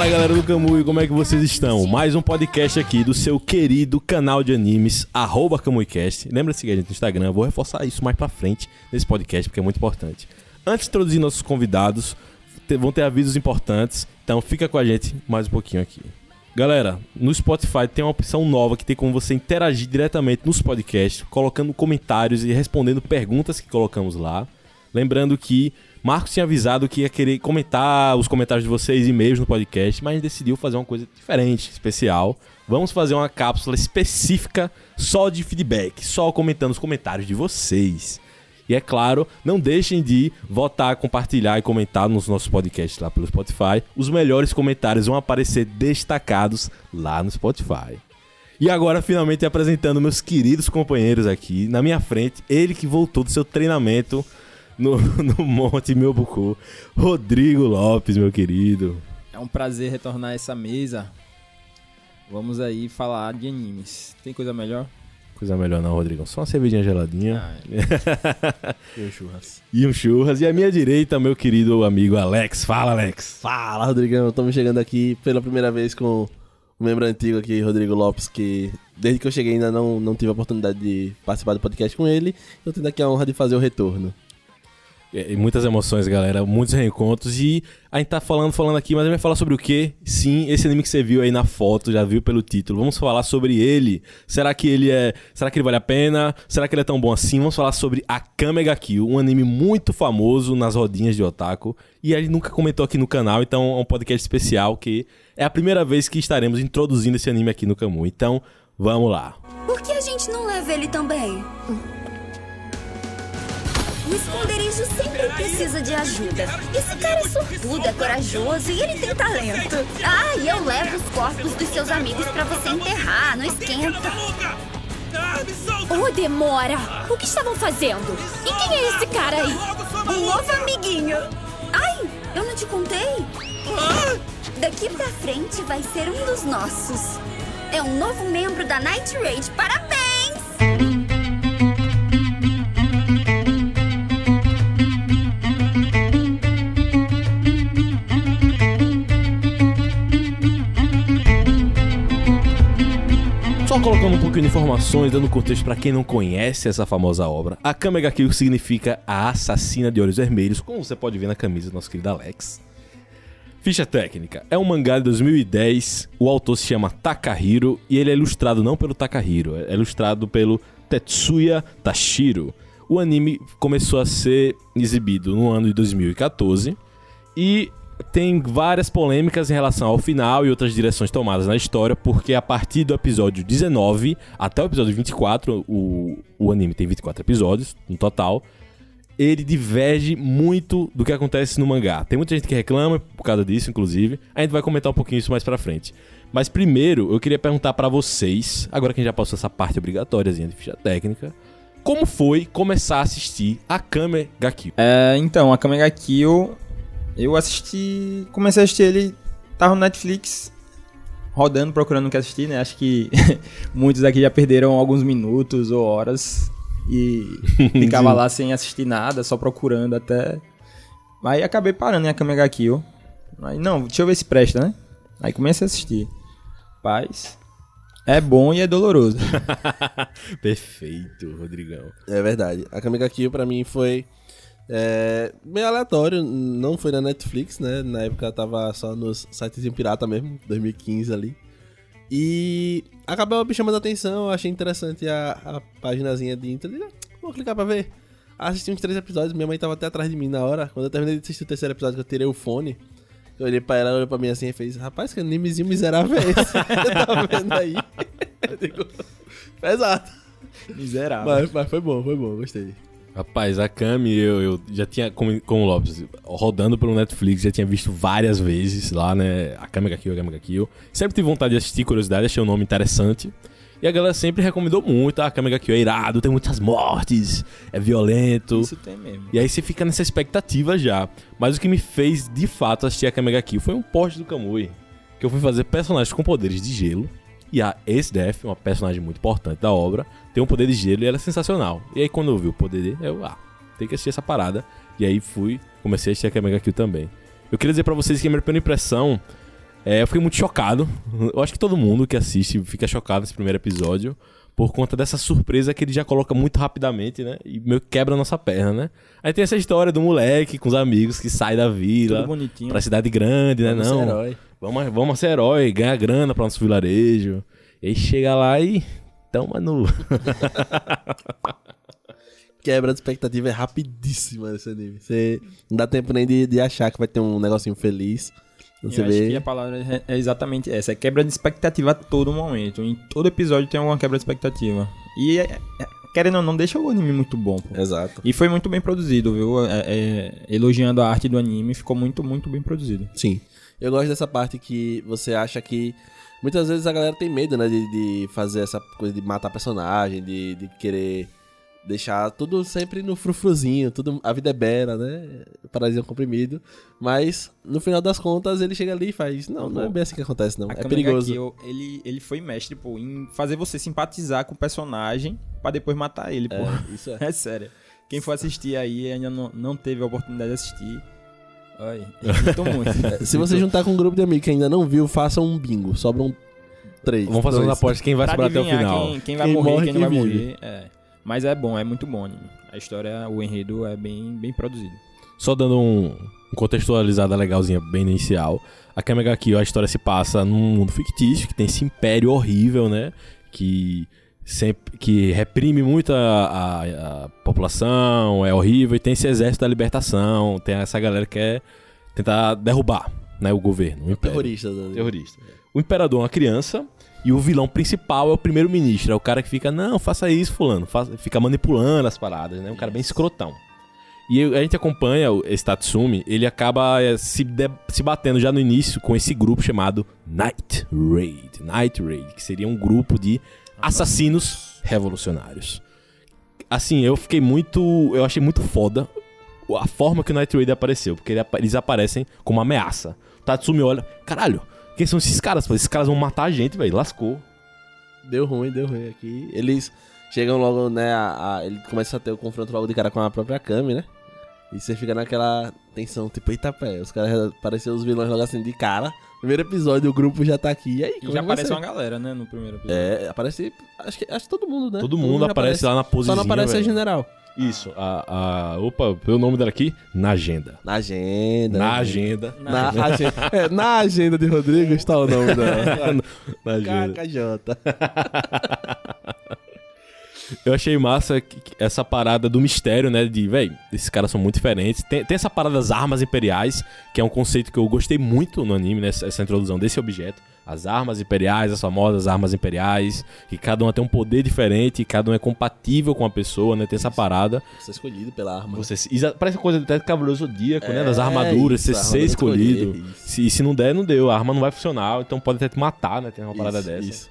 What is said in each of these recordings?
Fala galera do Camui, como é que vocês estão? Mais um podcast aqui do seu querido canal de animes, arroba CamuiCast. Lembra de seguir a gente no Instagram, vou reforçar isso mais pra frente nesse podcast porque é muito importante. Antes de introduzir nossos convidados, vão ter avisos importantes, então fica com a gente mais um pouquinho aqui. Galera, no Spotify tem uma opção nova que tem como você interagir diretamente nos podcasts, colocando comentários e respondendo perguntas que colocamos lá. Lembrando que Marcos tinha avisado que ia querer comentar os comentários de vocês, e-mails no podcast, mas decidiu fazer uma coisa diferente, especial. Vamos fazer uma cápsula específica só de feedback, só comentando os comentários de vocês. E é claro, não deixem de votar, compartilhar e comentar nos nossos podcasts lá pelo Spotify. Os melhores comentários vão aparecer destacados lá no Spotify. E agora, finalmente, apresentando meus queridos companheiros aqui. Na minha frente, ele que voltou do seu treinamento no, no Monte Melbucu, Rodrigo Lopes, meu querido. É um prazer retornar a essa mesa. Vamos aí falar de animes. Tem coisa melhor? Coisa melhor não, Rodrigo. Só uma cervejinha geladinha Ah, E o churras. e um churras. E à minha direita, meu querido amigo Alex. Fala, Alex. Fala, Rodrigão. Estamos chegando aqui pela primeira vez com o membro antigo aqui, Rodrigo Lopes, que desde que eu cheguei ainda não, não tive a oportunidade de participar do podcast com ele. Eu tenho aqui a honra de fazer o retorno. É, e muitas emoções, galera. Muitos reencontros. E a gente tá falando, falando aqui, mas a gente vai falar sobre o quê? Sim, esse anime que você viu aí na foto, já viu pelo título. Vamos falar sobre ele. Será que ele é. Será que ele vale a pena? Será que ele é tão bom assim? Vamos falar sobre Akame ga Kill, um anime muito famoso nas rodinhas de otaku. E ele nunca comentou aqui no canal, então é um podcast especial que é a primeira vez que estaremos introduzindo esse anime aqui no Camu. Então, vamos lá. Por que a gente não leva ele também? O esconderijo sempre precisa de ajuda. Esse cara é sortudo, é corajoso e ele tem talento. Ah, e eu levo os corpos dos seus amigos pra você enterrar, não esquenta. Oh, demora! O que estavam fazendo? E quem é esse cara aí? Um novo amiguinho. Ai, eu não te contei? Daqui pra frente vai ser um dos nossos. É um novo membro da Night Raid. Parabéns! Só colocando um pouquinho de informações, dando contexto pra quem não conhece essa famosa obra. A Kame ga Kill significa a assassina de olhos vermelhos, como você pode ver na camisa do nosso querido Alex. Ficha técnica. É um mangá de 2010. O autor se chama Takahiro e ele é ilustrado não pelo Takahiro, é ilustrado pelo Tetsuya Tashiro. O anime começou a ser exibido no ano de 2014 e tem várias polêmicas em relação ao final e outras direções tomadas na história, porque a partir do episódio 19 até o episódio 24, o, o anime tem 24 episódios no total, ele diverge muito do que acontece no mangá. Tem muita gente que reclama por causa disso, inclusive. A gente vai comentar um pouquinho isso mais pra frente. Mas primeiro, eu queria perguntar pra vocês, agora que a gente já passou essa parte obrigatóriazinha de ficha técnica, como foi começar a assistir a Kame ga? É, então, a Kamega Kill, eu assisti. Comecei a assistir ele, tava no Netflix, rodando, procurando o que assistir, né? Acho que muitos aqui já perderam alguns minutos ou horas e ficava lá sem assistir nada, só procurando até. Aí acabei parando em a Kamega Kill. Aí, não, deixa eu ver se presta, né? Aí comecei a assistir. Paz. É bom e é doloroso. Perfeito, Rodrigão. É verdade. A Kamega Kill pra mim foi é, meio aleatório. Não foi na Netflix, né? Na época tava só nos sites pirata mesmo, 2015 ali. E acabou me chamando a atenção, eu achei interessante a, a paginazinha de intro. ah, Vou clicar pra ver. Assisti uns três episódios, minha mãe tava até atrás de mim na hora. Quando eu terminei de assistir o terceiro episódio, que eu tirei o fone, eu olhei pra ela, olhou pra mim assim e fez: Rapaz, que animezinho miserável é esse? tá vendo aí? Digo, Pesado. Miserável. Mas, mas foi bom, foi bom, gostei. Rapaz, a Kami, eu, eu já tinha, como, como o Lopes, rodando pelo Netflix, já tinha visto várias vezes lá, né? A Kami ga Kill, a Kami ga Kill. Sempre tive vontade de assistir, curiosidade, achei o nome interessante. E a galera sempre recomendou muito, ah, a Kami ga Kill é irado, tem muitas mortes, é violento. Isso tem mesmo. E aí você fica nessa expectativa já. Mas o que me fez, de fato, assistir a Kame ga Kill foi um post do Kamui. Que eu fui fazer personagens com poderes de gelo. E a Ace Death, uma personagem muito importante da obra, tem um poder de gelo e ela é sensacional. E aí quando eu vi o poder dele, eu, ah, tem que assistir essa parada. E aí fui, comecei a assistir a Kame ga Kill também. Eu queria dizer pra vocês que a minha primeira impressão É, eu fiquei muito chocado. Eu acho que todo mundo que assiste fica chocado nesse primeiro episódio. Por conta dessa surpresa que ele já coloca muito rapidamente, né? E meio que quebra a nossa perna, né? Aí tem essa história do moleque com os amigos que sai da vila pra cidade grande, né? Vamos ser Não. herói. Vamos, vamos ser herói, ganhar grana pra nosso vilarejo. E aí chega lá e. Toma no. Quebra de expectativa é rapidíssima nesse anime. Você não dá tempo nem de, de achar que vai ter um negocinho feliz. Você eu acho que vê. a palavra é- é exatamente essa. É quebra de expectativa a todo momento. Em todo episódio tem alguma quebra de expectativa. E, é- é- querendo ou não, deixa o anime muito bom, pô. Exato. E foi muito bem produzido, viu? É- é, elogiando a arte do anime, ficou muito, muito bem produzido. Sim. Eu gosto dessa parte que você acha que. Muitas vezes a galera tem medo, né? De, de fazer essa coisa de matar personagem, de, de querer deixar tudo sempre no frufruzinho, tudo, a vida é bela, né? Paralisia comprimido. Mas, no final das contas, ele chega ali e faz. Não, não é bem assim que acontece, não. A É perigoso. Ele, ele foi mestre, pô, em fazer você simpatizar com o personagem pra depois matar ele, pô. É, isso é. É sério. Quem for assistir aí ainda não, não teve a oportunidade de assistir. Ai, muito. Se você juntar com um grupo de amigos que ainda não viu, faça um bingo. Sobram três. Vamos fazer dois. umas apostas quem vai Pra sobrar até o final. Quem, quem vai Quem morrer, morre, quem não vai quem vive. morrer. É. Mas é bom, é muito bom anime. A história, o enredo é bem, bem produzido. Só dando um, um contextualizada legalzinha bem inicial. A Kamega Kill, a história se passa num mundo fictício, que tem esse império horrível, né? Que sempre que reprime muito a, a- a população, é horrível, e tem esse exército da libertação, tem essa galera que quer tentar derrubar né, o governo, o império. Terroristas. né? Terrorista. O imperador é uma criança e o vilão principal é o primeiro-ministro. É o cara que fica, não, faça isso, fulano. Faça- fica manipulando as paradas, né? Um cara bem escrotão. E a gente acompanha o- esse Tatsumi, ele acaba eh, se, de- se batendo já no início com esse grupo chamado Night Raid. Night Raid, que seria um grupo de assassinos revolucionários. Assim, eu fiquei muito. Eu achei muito foda a forma que o Night Raid apareceu, porque eles aparecem como uma ameaça. O Tatsumi olha, caralho, quem são esses caras? Esses caras vão matar a gente, velho. Lascou. Deu ruim, deu ruim aqui. Eles chegam logo, né? A, a- ele começa a ter o confronto logo de cara com a própria Kami, né? E você fica naquela tensão, tipo, eita pé. Os caras apareceram os vilões logo assim de cara. Primeiro episódio, o grupo já tá aqui. E aí, E como já é aparece uma galera, né, no primeiro episódio. É, aparece. Acho que, acho que todo mundo, né? Todo mundo já aparece lá na Só posição. não aparece a general. Isso, a, a. Opa, o nome dela aqui? Na agenda. Na agenda. Na agenda. Na, agenda. É, na agenda de Rodrigo está o nome dela. Na agenda. KKJ. Eu achei massa essa parada do mistério, né? De, véi, esses caras são muito diferentes. Tem, tem essa parada das armas imperiais, que é um conceito que eu gostei muito no anime, né? Essa, essa introdução desse objeto. As armas imperiais, as famosas armas imperiais, que cada uma tem um poder diferente, cada um é compatível com a pessoa, né? Tem essa parada. Você é escolhido pela arma. Você, exa- parece coisa até Cavaleiro Zodíaco, né? Das É, armaduras, isso, você ser escolhido. escolher. Se, e se não der, não deu. A arma não vai funcionar, então pode até te matar, né? Tem uma parada Isso, dessa. Isso.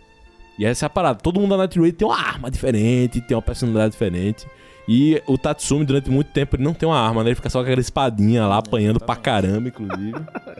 E essa é a parada. Todo mundo da Night Raid tem uma arma diferente, tem uma personalidade diferente. E o Tatsumi, durante muito tempo, ele não tem uma arma, né? Ele fica só com aquela espadinha lá, apanhando pra caramba, inclusive.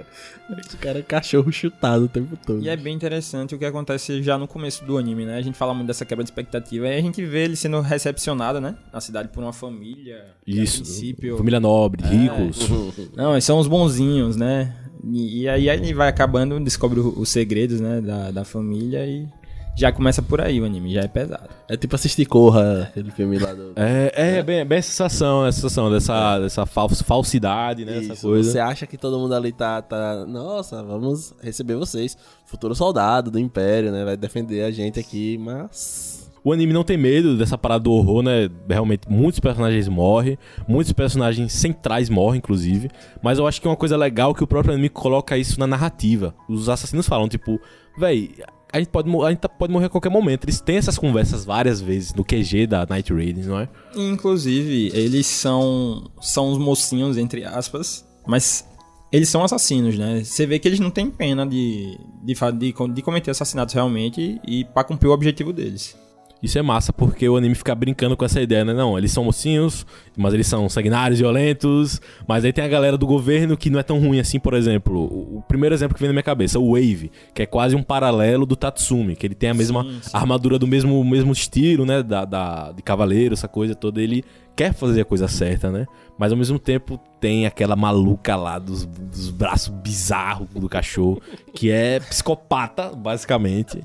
Esse cara é cachorro chutado o tempo todo. E é bem interessante o que acontece já no começo do anime, né? A gente fala muito dessa quebra de expectativa e a gente vê ele sendo recepcionado, né? Na cidade por uma família. Isso. princípio... Família nobre, ricos. Não, eles são os bonzinhos, né? E, e aí ele vai acabando, descobre os segredos, né? Da, da família e já começa por aí o anime, já é pesado. É tipo assistir Corra, aquele filme lá do. É, é, bem, bem essa sensação, essa sensação dessa, dessa fals- falsidade, né? essa Isso, coisa. Você acha que todo mundo ali tá, tá. Nossa, vamos receber vocês. Futuro soldado do Império, né? Vai defender a gente aqui, mas. O anime não tem medo dessa parada do horror, né? Realmente, muitos personagens morrem, muitos personagens centrais morrem, inclusive. Mas eu acho que é uma coisa legal que o próprio anime coloca isso na narrativa. Os assassinos falam, tipo, véi, a gente pode, a gente tá- pode morrer a qualquer momento. Eles têm essas conversas várias vezes no QG da Night Raiders, não é? Inclusive, eles são, são os mocinhos, entre aspas, mas eles são assassinos, né? Você vê que eles não têm pena de, de, de, de cometer assassinatos realmente e pra cumprir o objetivo deles. Isso é massa porque o anime fica brincando com essa ideia, né? Não, eles são mocinhos, mas eles são sanguinários, violentos. Mas aí tem a galera do governo que não é tão ruim assim, por exemplo. O o primeiro exemplo que vem na minha cabeça, o Wave, que é quase um paralelo do Tatsumi, que ele tem a mesma Sim, sim. armadura do mesmo, mesmo estilo, né? Da, da- de cavaleiro, essa coisa toda. Ele quer fazer a coisa certa, né? Mas ao mesmo tempo tem aquela maluca lá dos, dos braços bizarros do cachorro, que é psicopata, basicamente.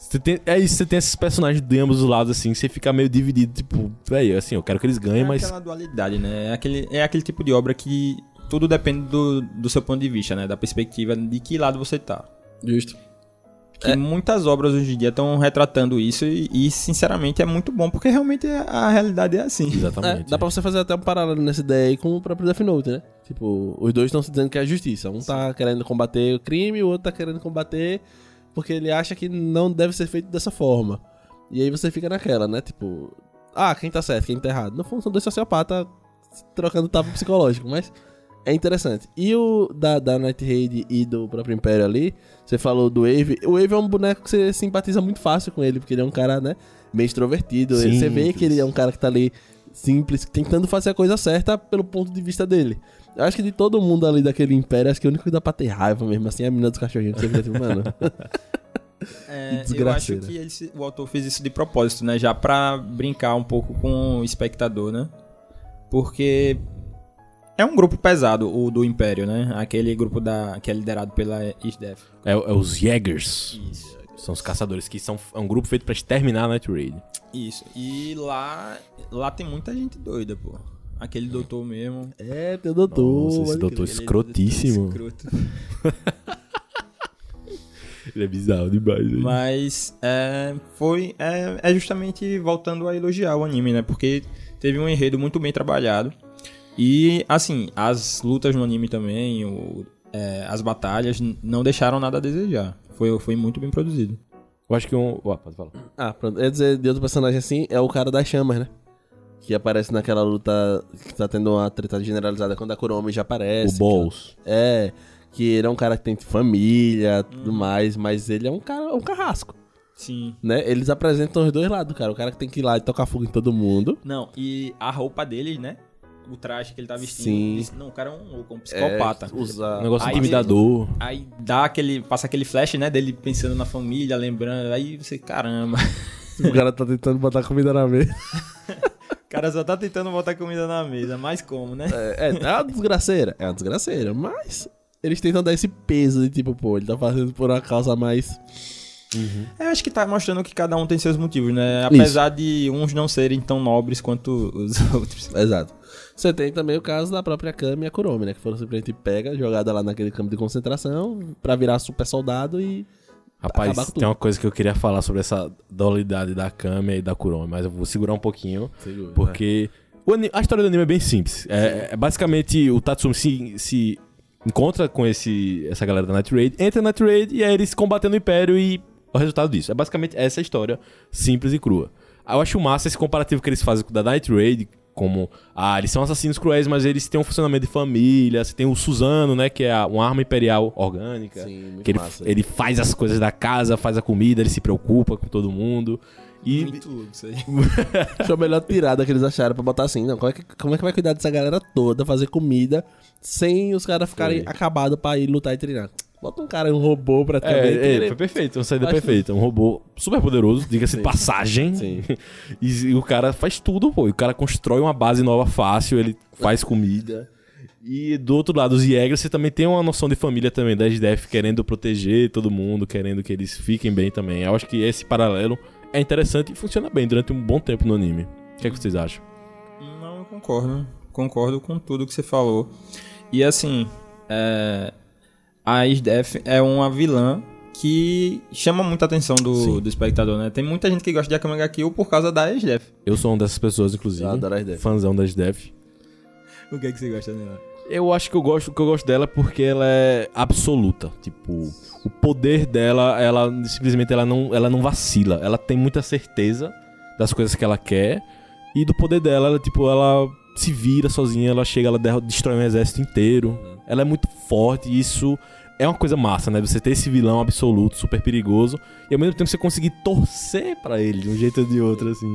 Você tem, é isso, você tem esses personagens de ambos os lados, assim, você fica meio dividido, tipo, velho, assim, eu quero que eles ganhem, É mas. aquela dualidade, né? É aquele, é aquele tipo de obra que tudo depende do, do seu ponto de vista, né? Da perspectiva de que lado você tá. Justo. Que muitas obras hoje em dia estão retratando isso e, e, sinceramente, é muito bom, porque realmente a a realidade é assim. É, Exatamente. dá pra você fazer até um paralelo nessa ideia aí com o próprio Death Note, né? Tipo, os dois estão se dizendo que é a justiça. Um tá querendo combater o crime, o outro tá querendo combater porque ele acha que não deve ser feito dessa forma. E aí você fica naquela, né? Tipo, ah, quem tá certo, quem tá errado. No fundo, são dois sociopatas trocando tapa psicológico, mas é interessante. E o da, da Night Raid e do próprio Império ali, você falou do Wave. O Wave é um boneco que você simpatiza muito fácil com ele, porque ele é um cara, né, meio extrovertido. Você vê que ele é um cara que tá ali simples, tentando fazer a coisa certa pelo ponto de vista dele. Eu acho que de todo mundo ali daquele Império, acho que o único que dá pra ter raiva mesmo, assim, é a menina dos cachorrinhos. Que você fica tipo, mano. É, eu acho que ele o autor fez isso de propósito, né? Já pra brincar um pouco com o espectador, né? Porque é um grupo pesado, o do Império, né? Aquele grupo da, que é liderado pela ISDEF. É, é os Jaegers. Isso. São os caçadores, que são é um grupo feito pra exterminar a Night Raid. Isso. E lá, lá tem muita gente doida, pô. Aquele doutor mesmo. é, teu doutor. Nossa, esse doutor escrotíssimo. Escroto. Ele é bizarro demais, velho. Mas é, foi é, é justamente voltando a elogiar o anime, né? Porque teve um enredo muito bem trabalhado. E, assim, as lutas no anime também, o- é, as batalhas, não deixaram nada a desejar. Foi, foi muito bem produzido. Eu acho que um. Ó, pode falar. Ah, pronto. Eu ia dizer de outro personagem assim, é o cara das chamas, né? Que aparece naquela luta que tá tendo uma treta generalizada quando a Kuromi já aparece. o Balls. É, que ele é um cara que tem família, Hum. tudo mais, mas ele é um cara, um carrasco, Sim. né? Eles apresentam os dois lados, cara. O cara que tem que ir lá e tocar fogo em todo mundo. Não, e a roupa dele, né? O traje que ele tá vestindo. Sim. não, o cara é um louco, um psicopata. É, usa... Um negócio Aí- intimidador. Aí dá aquele. Passa aquele flash, né? Dele pensando na família, lembrando. Aí você, caramba. O cara tá tentando botar comida na mesa. O cara só tá tentando botar comida na mesa, mas como, né? É, é, é uma desgraceira. É uma desgraceira, mas eles tentam dar esse peso de tipo, pô, ele tá fazendo por uma causa mais. Eu acho que tá mostrando que cada um tem seus motivos, né? Apesar de uns não serem tão nobres quanto os outros. Exato. Você tem também o caso da própria Kami e a Kuromi, né? Que foram simplesmente pega, jogada lá naquele campo de concentração pra virar super soldado e. Rapaz, tem tudo. uma coisa que eu queria falar sobre essa dualidade da Kami e da Kuromi, mas eu vou segurar um pouquinho, Segura, porque a história do anime é bem simples. É, é basicamente o Tatsumi se, se encontra com esse, essa galera da Night Raid, entra na Night Raid e aí eles combatendo o Império e o resultado disso. É basicamente essa história simples e crua. Eu acho massa esse comparativo que eles fazem com o da Night Raid, como, ah, eles são assassinos cruéis, mas eles têm um funcionamento de família, você tem o Suzano, né, que é uma arma imperial orgânica, Sim, muito que ele, massa. ele faz as coisas da casa, faz a comida, ele se preocupa com todo mundo. E Muito louco isso aí. Foi a melhor tirada que eles acharam pra botar assim. Não, como é que, como é que vai cuidar dessa galera toda, fazer comida, sem os caras ficarem acabados pra ir lutar e treinar? Bota um cara, um robô praticamente. É, é, ele- foi perfeito, uma saída Faz perfeita. Um robô super poderoso, diga-se de passagem. Sim. E, e o cara faz tudo, pô. E o cara constrói uma base nova fácil, ele faz comida. E do outro lado, os Jägers, você também tem uma noção de família também, da SDF querendo proteger todo mundo, querendo que eles fiquem bem também. Eu acho que esse paralelo é interessante e funciona bem durante um bom tempo no anime. O que, é que vocês acham? Não, eu concordo. Concordo com tudo que você falou. E assim, é, a Isdef é uma vilã que chama muita atenção do, do espectador, né? Tem muita gente que gosta de Akame ga Kill por causa da Isdef. Eu sou uma dessas pessoas, inclusive. Eu adoro a SDF. Fãzão da SDF. O que é que você gosta dela? Eu acho que eu gosto que eu gosto dela porque ela é absoluta. Tipo, o poder dela, ela simplesmente ela não, ela não vacila. Ela tem muita certeza das coisas que ela quer e do poder dela, ela, tipo, ela se vira sozinha, ela chega, ela destrói um exército inteiro. Ela é muito forte e isso é uma coisa massa, né? Você ter esse vilão absoluto, super perigoso, e ao mesmo tempo você conseguir torcer pra ele de um jeito ou de outro, assim.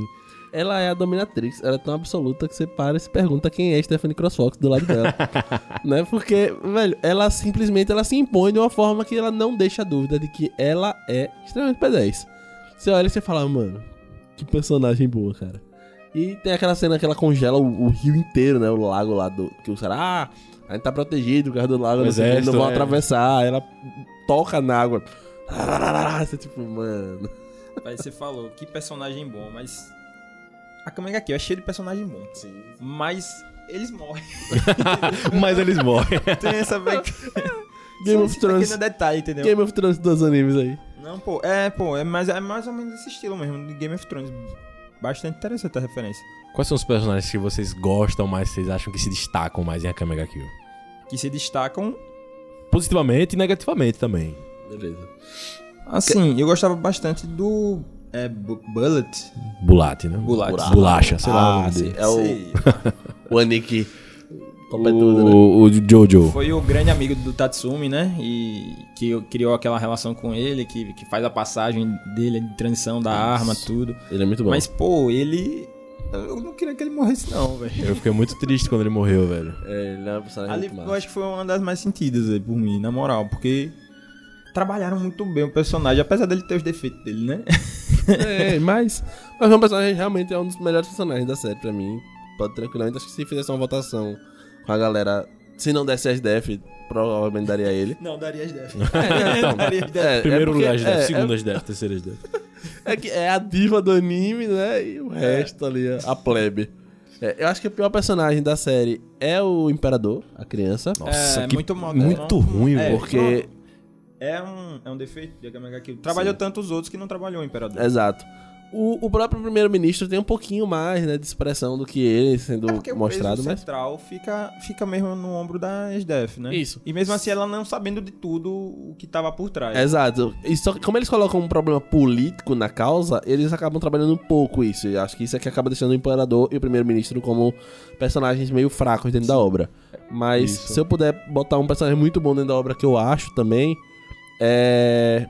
Ela é a dominatrix, ela é tão absoluta que você para e se pergunta quem é Stephanie Crossfox do lado dela. né? Porque, velho, ela simplesmente ela se impõe de uma forma que ela não deixa dúvida de que ela é extremamente P10. Você olha e você fala, mano, que personagem boa, cara. E tem aquela cena que ela congela o, o rio inteiro, né? O lago lá do. Que o cara, ah, a gente tá protegido por causa do lago, O não, o não vão é. atravessar. Ela toca na água. Você tipo, mano. Aí você falou, que personagem bom, mas. A Kamega aqui é cheio de personagem bom. Sim. Mas eles morrem. Mas eles morrem. Tem essa Game só of Thrones. pequeno detalhe, entendeu? Game of Thrones dos animes aí. Não, pô, é, pô, é mais, é mais ou menos esse estilo mesmo, de Game of Thrones. Bastante interessante a referência. Quais são os personagens que vocês gostam mais, vocês acham que se destacam mais em Akame ga Kill? Que se destacam. Positivamente e negativamente também. Beleza. Assim, eu gostava bastante do. É, Bu- Bullet. Bulate, né? Bulat. Bolacha, sei lá o Ah, nome sim. dele. É o, Sei. o Aniki. Completudo, né? O, Jojo. Foi o grande amigo do Tatsumi, né? E que criou aquela relação com ele, que, que faz a passagem dele de transição da arma, tudo. Ele é muito bom. Mas, pô, ele. Eu não queria que ele morresse, não, velho. Eu fiquei muito triste quando ele morreu, velho. É, ele é uma personagem Ali muito eu acho que foi uma das mais sentidas aí, por mim, na moral, porque trabalharam muito bem o personagem, apesar dele ter os defeitos dele, né? É, mas. Mas o personagem realmente é um dos melhores personagens da série pra mim. Pode tranquilamente. Acho que se fizesse uma votação com a galera. Se não desse as def, provavelmente daria ele. Não, daria as def. então, daria as def. É, Primeiro é porque- lugar, as 10, é, segundo é, as 10, terceiro as 10. é que é a diva do anime, né? E o resto ali, a plebe. É, eu acho que o pior personagem da série é o Imperador, a criança. Nossa, É, que muito mal- muito ruim, é. Porque. É um, é um defeito de Kill. Trabalhou tanto os outros que não trabalhou o Imperador. Exato. O, o próprio primeiro-ministro tem um pouquinho mais, né, de expressão do que ele sendo É mostrado, o peso mas. central fica, fica mesmo no ombro da SDF, né? Isso. E mesmo assim ela não sabendo de tudo o que tava por trás. Exato. E só que como eles colocam um problema político na causa, eles acabam trabalhando um pouco isso. E acho que isso é que acaba deixando o imperador e o primeiro-ministro como personagens meio fracos dentro da obra. Mas Isso. se eu puder botar um personagem muito bom dentro da obra que eu acho também, é.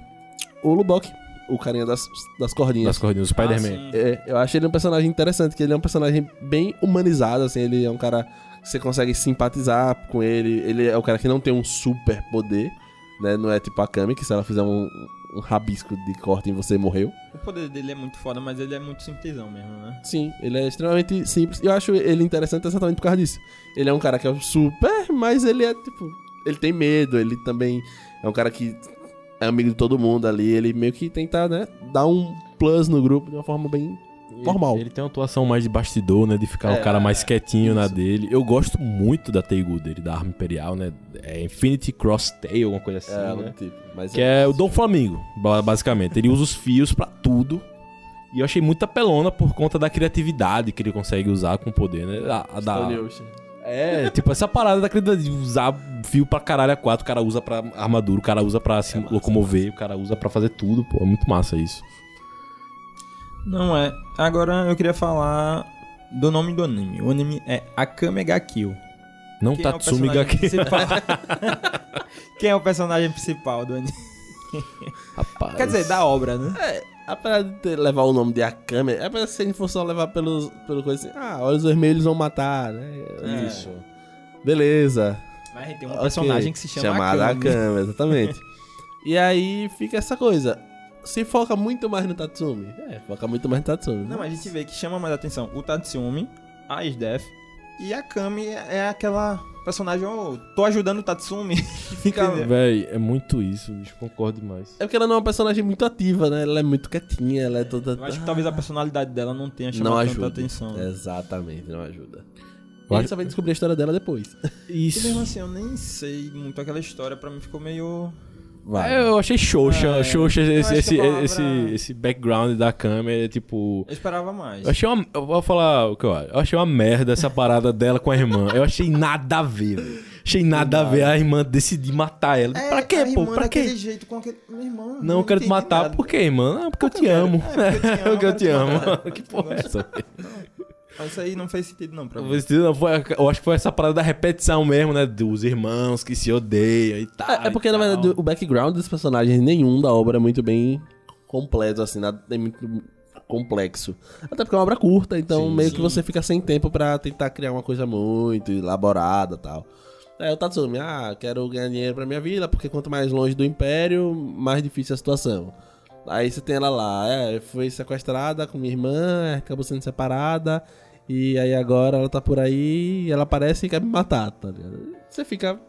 O Lubok, o carinha das, das cordinhas. Das cordinhas, o Spider-Man. Ah. É, eu acho ele um personagem interessante, que ele é um personagem bem humanizado, assim, ele é um cara que você consegue simpatizar com ele, ele é o cara que não tem um super poder, né, não é tipo a Kami, que se ela fizer um, um rabisco de corte em você, morreu. O poder dele é muito foda, mas ele é muito simplesão mesmo, né? Sim, ele é extremamente simples, e eu acho ele interessante exatamente por causa disso. Ele é um cara que é super, mas ele é, tipo, ele tem medo, ele também é um cara que é amigo de todo mundo ali, ele meio que tenta, né, dar um plus no grupo de uma forma bem normal. Ele, tem uma atuação mais de bastidor, né? De ficar É, o cara mais quietinho na dele. Eu gosto muito da Teigu dele, da arma imperial, né? É Infinity Cross Tail, alguma coisa assim, É, né? tipo. Que é o Dom Flamingo, ba- basicamente. Ele usa os fios pra tudo. E eu achei muito apelona por conta da criatividade que ele consegue usar com o poder, né? A, a da- Ocean. É, tipo, essa parada da criatividade de usar fio pra caralho a quatro. O cara usa pra armadura, o cara usa pra se massa, locomover, o cara usa pra fazer tudo, pô. É muito massa isso. Não é. Agora eu queria falar do nome do anime. O anime é Akame ga Kill. Não Quem é Tatsumi Gaki. principal? Quem é o personagem principal do anime? Rapaz. Quer dizer, da obra, né? É, apesar de ter- levar o nome de Akame, é pra se a gente for só levar pelos, pelo coisa assim, ah, olhos vermelhos vão matar, né? É. Isso. Beleza. Mas a tem um Ok. personagem que se chama Chamada Akame. Akame, exatamente. e aí fica essa coisa. Se foca muito mais no Tatsumi. É, foca muito mais no Tatsumi. Não, mas a gente vê que chama mais atenção o Tatsumi, a Isdef e a Kami é aquela personagem, oh, tô ajudando o Tatsumi. fica. Entendeu? Véi, é muito isso, bicho. Concordo demais. É porque ela não é uma personagem muito ativa, né? Ela é muito quietinha, ela é toda. Eu acho que talvez a personalidade dela não tenha chamado não tanta ajuda. atenção. né? Exatamente, não ajuda. E a gente só vai descobrir a história dela depois. E Isso. mesmo assim, eu nem sei muito aquela história, pra mim ficou meio. Vai. É, eu achei xoxa, É, xoxa esse, esse, palavra- esse, esse background da câmera, tipo... Eu esperava mais. Eu achei uma... Eu vou falar o que eu acho. Eu achei uma merda essa parada dela com a irmã. Eu achei nada a ver, velho. Achei nada a ver a irmã decidir matar ela. pra quê, pô? Pra quê? jeito com aquele. Meu irmão. Não, eu quero te matar. nada. Por quê, irmã? Não, porque eu te amo. É, porque eu te amo. Que porra é essa? Mas isso aí não fez sentido não pra mim. Vestido não, foi- Eu acho que foi essa parada da repetição mesmo, né? Dos irmãos que se odeiam e tal. É, é porque, na verdade, o background dos personagens, nenhum da obra é muito bem completo, assim, nada é muito complexo. Até porque é uma obra curta, então meio que você fica sem tempo pra tentar criar uma coisa muito elaborada e tal. É, o Tatsumi, ah, quero ganhar dinheiro pra minha vila, porque quanto mais longe do Império, mais difícil a situação. Aí você tem ela lá, é, foi sequestrada com minha irmã, acabou sendo separada, e aí agora ela tá por aí, e ela aparece e quer me matar, tá ligado? Você fica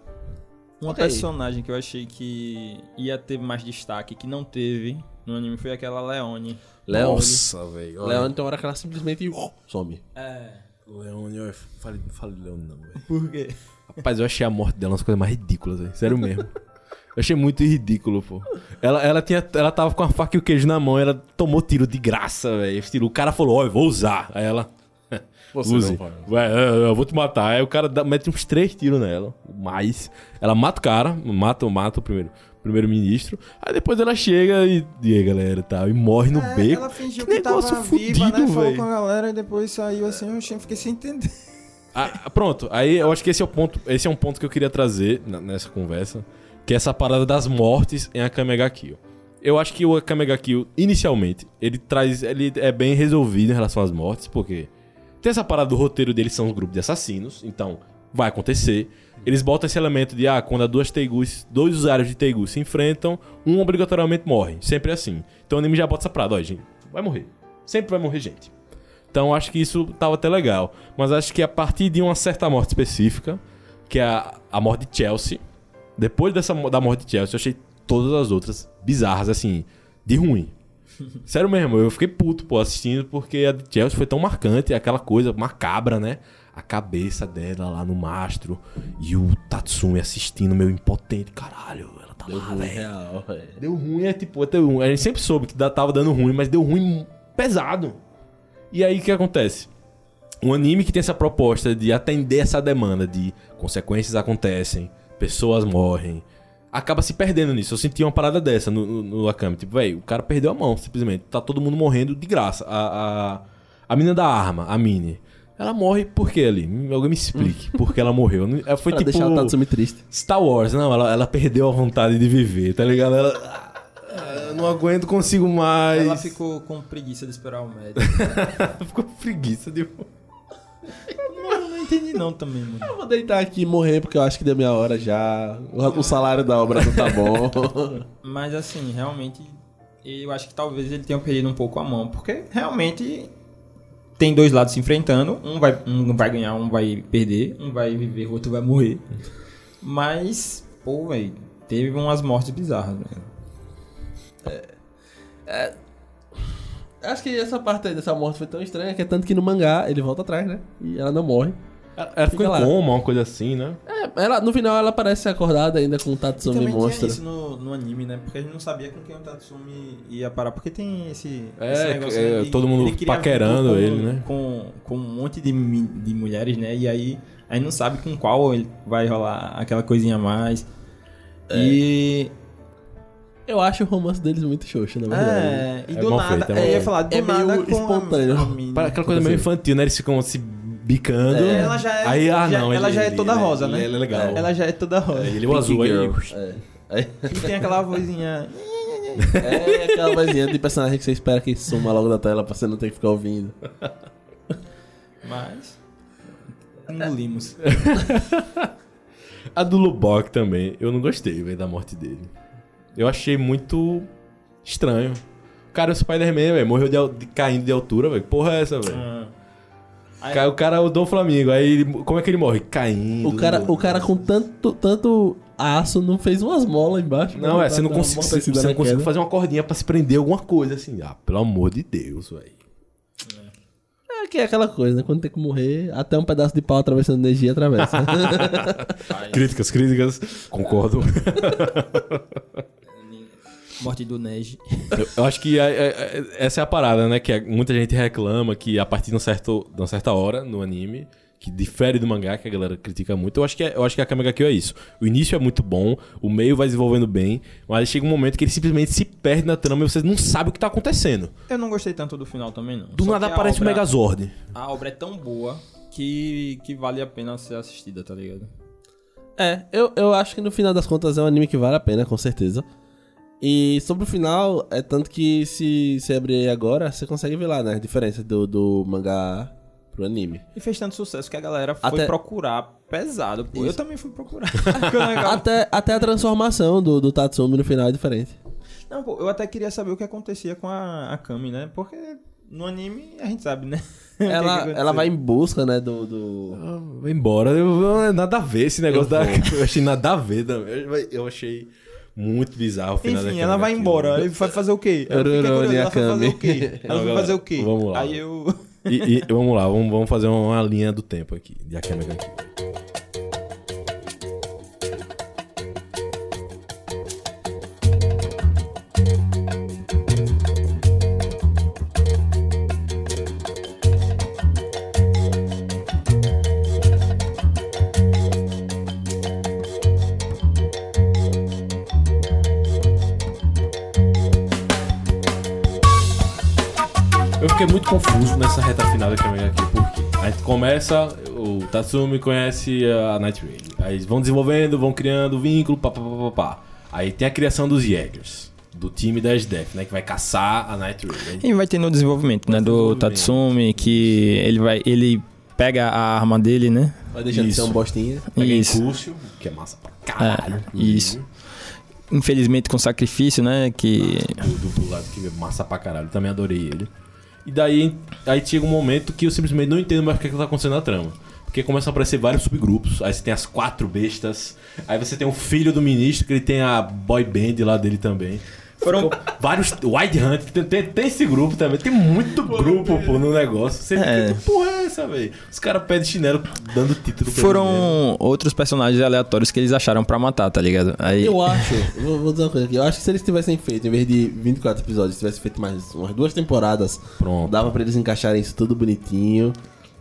Uma Ok. personagem que eu achei que ia ter mais destaque, que não teve no anime, foi aquela Leone. Leone. Nossa, velho. Leone tem uma hora que ela simplesmente uh, some. É. Leone, eu falei, não falei Leone, não, velho. Por quê? Rapaz, eu achei a morte dela uma das coisas mais ridículas, velho. Sério mesmo. Eu achei muito ridículo, pô. Ela, ela, tinha, ela tava com a faca e o queijo na mão, ela tomou tiro de graça, velho. Esse tiro- O cara falou, ó, eu vou usar. Aí ela. Você Use. não vai. Eu, vou te matar. Aí o cara dá- mete uns três tiros nela. Mais. Ela mata o cara, mata, mata o primeiro. Primeiro-ministro, aí depois ela chega e. E aí, galera, e tal, e morre no beco. É, ela fingiu Que que, tava negócio viva, né? fudido, Falou com a galera e depois saiu assim, eu achei- fiquei sem entender. Ah, pronto, aí eu acho que esse é o ponto, esse é um ponto que eu queria trazer nessa conversa, que é essa parada das mortes em Akame ga Kill. Eu acho que o Akame ga Kill, inicialmente, ele traz, ele é bem resolvido em relação às mortes, porque tem essa parada do roteiro deles são os grupos de assassinos, então vai acontecer. Eles botam esse elemento de, ah, quando duas Teigus, dois usuários de Teigu se enfrentam, um obrigatoriamente morre. Sempre assim. Então o anime já bota essa parada, ó, gente, vai morrer. Sempre vai morrer gente. Então acho que isso tava até legal. Mas acho que a partir de uma certa morte específica, que é a, a morte de Chelsea, depois dessa da morte de Chelsea, eu achei todas as outras bizarras, assim, de ruim. Sério mesmo, eu fiquei puto, pô, assistindo, porque a de Chelsea foi tão marcante, aquela coisa macabra, né? A cabeça dela lá no mastro e o Tatsumi assistindo, meio impotente. Caralho, ela tá Deu lá, velho. Deu ruim, é tipo, até a gente sempre soube que tava dando ruim, mas deu ruim pesado. E aí o que acontece? Um anime que tem essa proposta de atender essa demanda de consequências acontecem, pessoas morrem, acaba se perdendo nisso. Eu senti uma parada dessa no, no, no Akame. Tipo, velho, o cara perdeu a mão, simplesmente. Tá todo mundo morrendo de graça. A, a, a menina da arma, a Mini, ela morre por quê ali? Alguém me explique por que ela morreu. Não- Foi pra tipo... deixar o Tatsumi triste. Star Wars, não, ela, ela perdeu a vontade de viver, tá ligado? Ela. "Ah, Não aguento, consigo mais. Ela ficou com preguiça de esperar o médico. ficou preguiça de. entendi não também, mano. Eu vou deitar aqui e morrer porque eu acho que deu minha hora já. O, o salário da obra não tá bom. Mas assim, realmente, eu acho que talvez ele tenha perdido um pouco a mão, porque realmente tem dois lados se enfrentando, um vai, um vai ganhar, um vai perder, um vai viver, o outro vai morrer. Mas, pô, velho, teve umas mortes bizarras, velho. acho que essa parte aí dessa morte foi tão estranha que é tanto que no mangá ele volta atrás, né? E ela não morre. Ela, ela ficou Fica em coma, uma coisa assim, né? É, ela, no final ela parece acordada ainda com o E Tatsumi também monstro. tinha isso no, no anime, né? Porque a gente não sabia com quem o Tatsumi ia parar. Porque tem esse, É, esse negócio é, de- todo mundo ele paquerando com- ele, né? Com, com um monte de, de mulheres, né? E aí a gente não sabe com qual ele vai rolar aquela coisinha a mais. É. E. Eu acho o romance deles muito xoxo, na verdade. É, e É do nada. feito, é eu ia falar, do É meio nada com a- espontâneo. a aquela coisa meio infantil, né? Eles ficam se bicando. É, ela já é- Aí, ah, já- não. ela ele- já é ele- toda ele- rosa, né? Ele é legal. Ela já é toda rosa. É, ele é o azul aí. É. Aí- E tem aquela vozinha. É aquela vozinha de personagem que você espera que suma logo da tela pra você não ter que ficar ouvindo. Mas. Engolimos. A do Lubok também, eu não gostei, velho, da morte dele. Eu achei muito estranho. Cara, o Spider-Man, velho, morreu de, de- caindo de altura, velho. Que Porra é essa, velho? Ah. Aí- Cai- O cara é o Dom Flamingo, aí ele- como é que ele morre? Caindo. O cara, o cara com tanto, tanto aço não fez umas molas embaixo. Não, pra é, você não, uma consegue, você, você na não conseguiu fazer uma cordinha pra se prender alguma coisa assim. Ah, pelo amor de Deus, velho. É que é aquela coisa, né? Quando tem que morrer, até um pedaço de pau atravessando energia atravessa. Críticas, críticas. Concordo. Morte do Nej. Eu, eu acho que é- é- é- essa é a parada, né? Que é- muita gente reclama que a partir de, um certo, de uma certa hora no anime que difere do mangá, que a galera critica muito. Eu acho que, é, eu acho que a Akame ga Kill é isso. O início é muito bom, o meio vai desenvolvendo bem, mas chega um momento que ele simplesmente se perde na trama e você não sabe o que tá acontecendo. Eu não gostei tanto do final também, não. Do Só nada aparece o obra- Megazord. A obra é tão boa que, que vale a pena ser assistida, tá ligado? É, eu, eu acho que no final das contas é um anime que vale a pena, com certeza. E sobre o final, é tanto que se você abrir aí agora, você consegue ver lá, né? A diferença do, do mangá pro anime. E fez tanto sucesso que a galera foi Até- procurar pesado. Pô. Eu também fui procurar. Legal. Até, até a transformação do, do Tatsumi no final é diferente. Não, pô, eu até queria saber o que acontecia com a, a Kami, né? Porque no anime a gente sabe, né? O que que Ela, ela vai em busca, né, do... do... Ah, Vai embora. Eu, eu- nada a ver esse negócio Eu da. vou. Eu achei nada a ver. também. Eu, eu achei muito bizarro o final Enfim, ela vai embora. Ele vai fazer o quê? Ela foi fazer o quê? Ela foi fazer o quê? Vamos lá. Aí eu... E, e vamos lá, vamos, vamos fazer uma linha do tempo aqui. De Akame ga Kill. Começa, o Tatsumi conhece a Night Raid. Aí eles vão desenvolvendo, vão criando vínculo, pá, pá, pá, pá, pá. Aí tem a criação dos Jaegers, do time da SDF, né, que vai caçar a Night Raid. E vai ter no desenvolvimento, né? Do desenvolvimento. Tatsumi, que ele vai... Ele pega a arma dele, né? Vai deixando de ser Isso. um bostinha. Pega Isso. Impulso, que é massa pra caralho. É, isso. Infelizmente com sacrifício, né? Que... do, do, do lado que é massa pra caralho. Também adorei ele. E daí aí chega um momento que eu simplesmente não entendo mais o que, é que tá acontecendo na trama. Porque começam a aparecer vários subgrupos. Aí você tem as quatro bestas. Aí você tem o filho do ministro, que ele tem a boy band lá dele também. Foram- vários. Wide Hunt, tem, tem, tem esse grupo também. Tem muito grupo pô, no negócio. Você fica, É. que porra é essa, velho? Os caras pedem chinelo dando título pra. Foram outros personagens aleatórios que eles acharam pra matar, tá ligado? Aí... Eu acho, vou, vou dizer uma coisa aqui, eu acho que se eles tivessem feito, em vez de 24 episódios, tivessem feito mais umas duas temporadas, Pronto. dava pra eles encaixarem isso tudo bonitinho,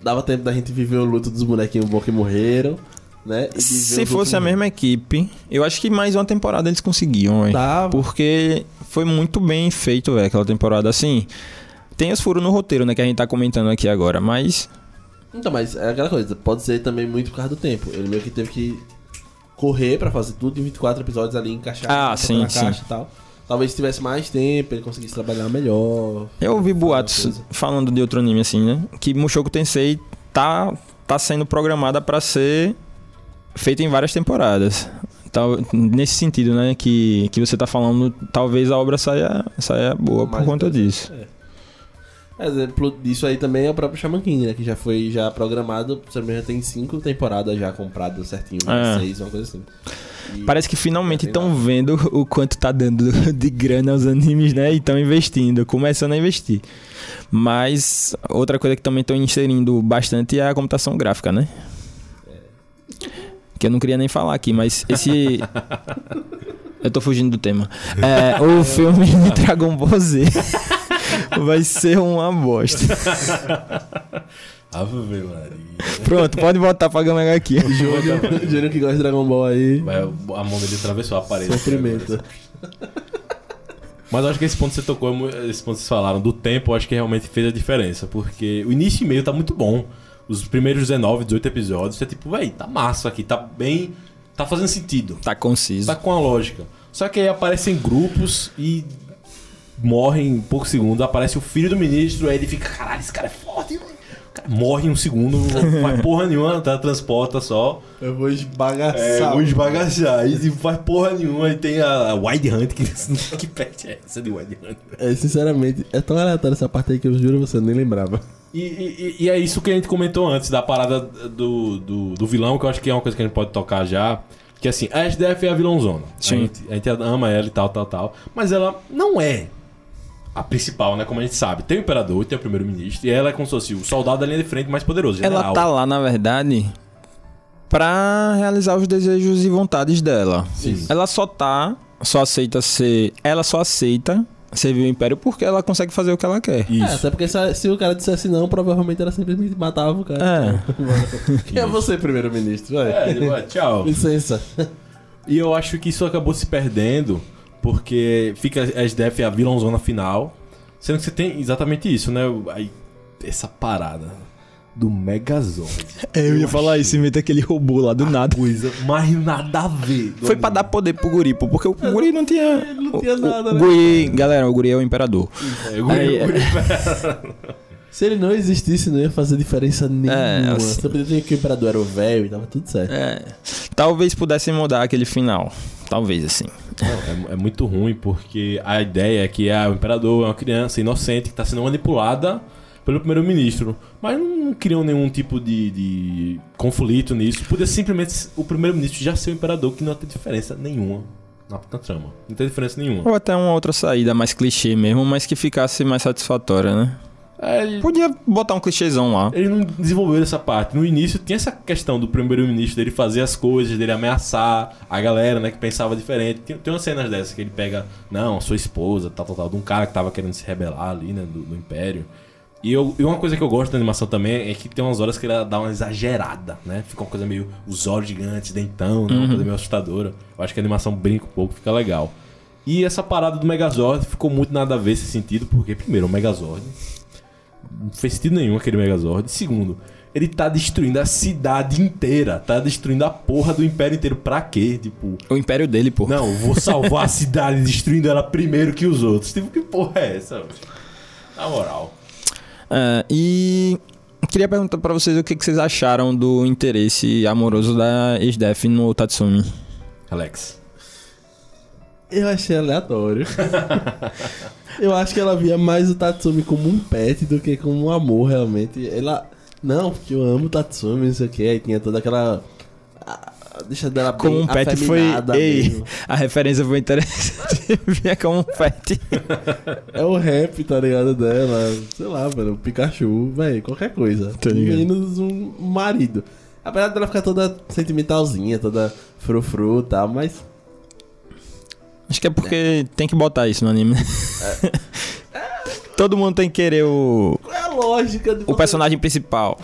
dava tempo da gente viver o luto dos bonequinhos bons que morreram, né? Se os fosse a mesma equipe, eu acho que mais uma temporada eles conseguiam. Dava. Porque foi muito bem feito, velho, aquela temporada. Assim, tem os furos no roteiro, né, que a gente tá comentando aqui agora, mas... Então, mas é aquela coisa, pode ser também muito por causa do tempo. Ele meio que teve que correr pra fazer tudo em 24 episódios ali, encaixar Ah, sim, na sim. caixa e tal. Talvez se tivesse mais tempo, ele conseguisse trabalhar melhor. Eu ouvi boatos falando de outro anime, assim, né, que Mushoku Tensei tá, tá sendo programada pra ser feita em várias temporadas. Tal, nesse sentido, né, que, que você tá falando, talvez a obra saia, saia boa por conta disso. Exemplo disso aí também é o próprio Shaman King, né? Que já foi já programado, se me engano, tem cinco temporadas já compradas certinho, É. seis, uma coisa assim. E- Parece que finalmente estão vendo o quanto tá dando de grana aos animes, né? E estão investindo, começando a investir. Mas outra coisa que também estão inserindo bastante é a computação gráfica, né? Que eu não queria nem falar aqui, mas esse. eu tô fugindo do tema. É, o filme de Dragon Ball Z vai ser uma bosta. Ave Maria. Pronto, pode voltar pra Gama aqui. Júnior, Júnior que gosta de Dragon Ball aí. Vai, a mão dele atravessou a parede. Sofrimento. Mas eu acho que esse ponto que você tocou, esse ponto que vocês falaram do tempo, eu acho que realmente fez a diferença. Porque o início e meio tá muito bom. Os primeiros 19, 18 episódios, é tipo, véi, tá massa aqui, tá bem. Tá fazendo sentido. Tá conciso. Tá com a lógica. Só que aí aparecem grupos e morrem em poucos segundos. Aparece o filho do ministro, aí ele fica, caralho, esse cara é forte, velho. O cara Morre em um segundo, não faz porra nenhuma, tá, transporta só. Eu vou esbagaçar. É, vou esbagaçar. Aí não faz porra nenhuma. Aí tem a, a Wide Hunt, que, que peste é essa de Wide Hunt? É, sinceramente, é tão aleatório essa parte aí que eu juro você, eu nem lembrava. E, e- e é isso que a gente comentou antes, da parada do, do, do vilão, que eu acho que é uma coisa que a gente pode tocar já. Que assim, a SDF é a vilãozona. Sim. A gente, a gente ama ela e tal, tal, tal. Mas ela não é a principal, né? Como a gente sabe. Tem o Imperador tem o Primeiro-Ministro. E ela é como se fosse o soldado da linha de frente mais poderoso. Ela general. tá lá, na verdade, pra realizar os desejos e vontades dela. Sim. Ela só tá, só aceita ser. Ela só aceita servir o Império porque ela consegue fazer o que ela quer. É, Isso. até porque se, se o cara dissesse não, provavelmente ela simplesmente matava o cara. É. Quem é você, primeiro-ministro? É, é, tchau. Licença. E eu acho que isso acabou se perdendo porque fica a SDF a vilãozona final, sendo que você tem exatamente isso, né? Aí, essa parada do Megazord. Eu ia falar isso, inventa aquele robô lá do nada. Coisa, mas nada a ver. Foi pra anime. dar poder pro guri, pô, porque o guri não tinha. Não tinha o- nada, o, né? guri, galera, o guri é o imperador. É, guri- Aí, guri- Se ele não existisse, não ia fazer diferença nenhuma. É, assim. Você poderia dizer que o imperador era o velho e tava tudo certo. É. Talvez pudessem mudar aquele final. Talvez, assim. Não, é, é muito ruim porque a ideia é que ah, o imperador é uma criança inocente que tá sendo manipulada pelo primeiro-ministro. Mas não criam nenhum tipo de, de conflito nisso. Podia simplesmente o primeiro-ministro já ser o imperador, que não ter diferença nenhuma na, na trama. Não tem diferença nenhuma. Ou até uma outra saída mais clichê mesmo, mas que ficasse mais satisfatória, né? É, ele, Podia botar um clichêzão lá. ele não desenvolveu essa parte. No início tinha essa questão do primeiro-ministro dele fazer as coisas, dele ameaçar a galera, né, que pensava diferente. Tem, tem umas cenas dessas que ele pega, não, sua esposa, tal, tal, tal, de um cara que tava querendo se rebelar ali, né, do, do Império. E, eu, e uma coisa que eu gosto da animação também é que tem umas horas que ela dá uma exagerada, né? Fica uma coisa meio. Os olhos gigantes, dentão, né? Uma coisa meio assustadora. Eu acho que a animação brinca um pouco, fica legal. E essa parada do Megazord ficou muito nada a ver esse sentido, porque, primeiro, o Megazord. Não fez sentido nenhum aquele Megazord. Segundo, ele tá destruindo a cidade inteira. Tá destruindo a porra do Império inteiro. Pra quê? Tipo. O império dele, pô. Não, vou salvar a cidade destruindo ela primeiro que os outros. Tipo, que porra é essa? Na moral. É, e queria perguntar pra vocês o que, que vocês acharam do interesse amoroso da ex-def no Tatsumi. Alex. Eu achei aleatório. eu acho que ela via mais o Tatsumi como um pet do que como um amor, realmente. Ela. Não, porque eu amo o Tatsumi, não sei o que. Aí tinha toda aquela. Deixa dela bem Como um pet foi. Ei, mesmo. a referência foi interessante. Via como um pet. É o rap, tá ligado? Dela. Sei lá, mano. O Pikachu, velho, qualquer coisa. Menos um marido. Apesar dela ficar toda sentimentalzinha, toda frufru e tal, mas. Acho que é porque tem que botar isso no anime. Todo mundo tem que querer o, Qual é a lógica de o personagem principal.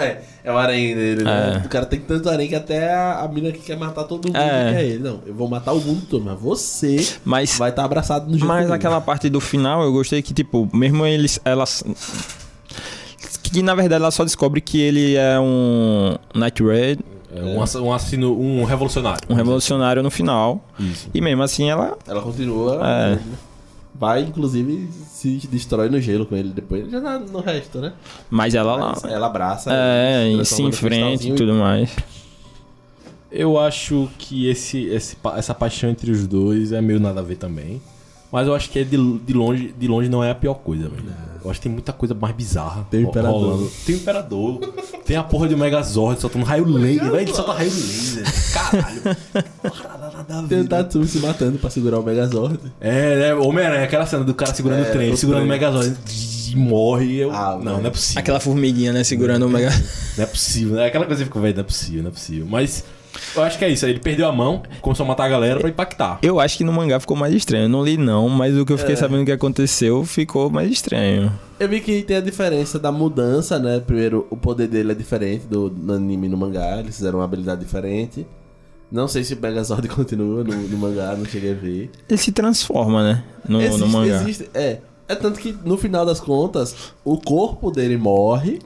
É, é o harém dele, né? É. O cara tem tanto harém que até a, a mina que quer matar todo mundo É. quer ele. Não, eu vou matar o mundo todo, mas você Mas, vai estar abraçado no jeito mas comigo. aquela parte do final eu gostei que, tipo, mesmo eles. Elas. Que na verdade ela só descobre que ele é um Night Red, É um, ass- um assino, um revolucionário. um revolucionário no final. Isso. E mesmo assim ela. Ela continua. É. Vai, inclusive, se destrói no gelo com ele depois. Já tá no resto, né? Mas ela lá. Ela abraça. É, e se enfrenta e tudo mais. Eu acho que esse, esse essa paixão entre os dois é meio nada a ver também. Mas eu acho que é de, de longe, de longe não é a pior coisa, velho. Eu acho que tem muita coisa mais bizarra. Tem o Imperador. rolando. Tem o Imperador. tem a porra de um Megazord soltando raio laser. Velho, ele solta raio laser. Caralho. Porra, nada a ver. Tem o Tatsumi se matando pra segurar o Megazord. É, né? Homem-Aranha, aquela cena do cara segurando É, o trem, segurando o. Megazord e morre. Eu... Ah, não, não é possível. Aquela formiguinha, né, segurando o mega. Não é possível, né? Aquela coisa que ficou, velho, não é possível, não é possível. Mas eu acho que é isso. Ele perdeu a mão, começou a matar a galera pra impactar. Eu acho que no mangá ficou mais estranho. Eu não li não, mas o que eu É. fiquei sabendo que aconteceu ficou mais estranho. Eu vi que tem a diferença da mudança, né? Primeiro, o poder dele é diferente do no anime e no mangá. Eles fizeram uma habilidade diferente. Não sei se o Megazord continua no, no mangá, não cheguei a ver. Ele se transforma, né? No, no mangá. existe- é. É tanto que no final das contas, o corpo dele morre,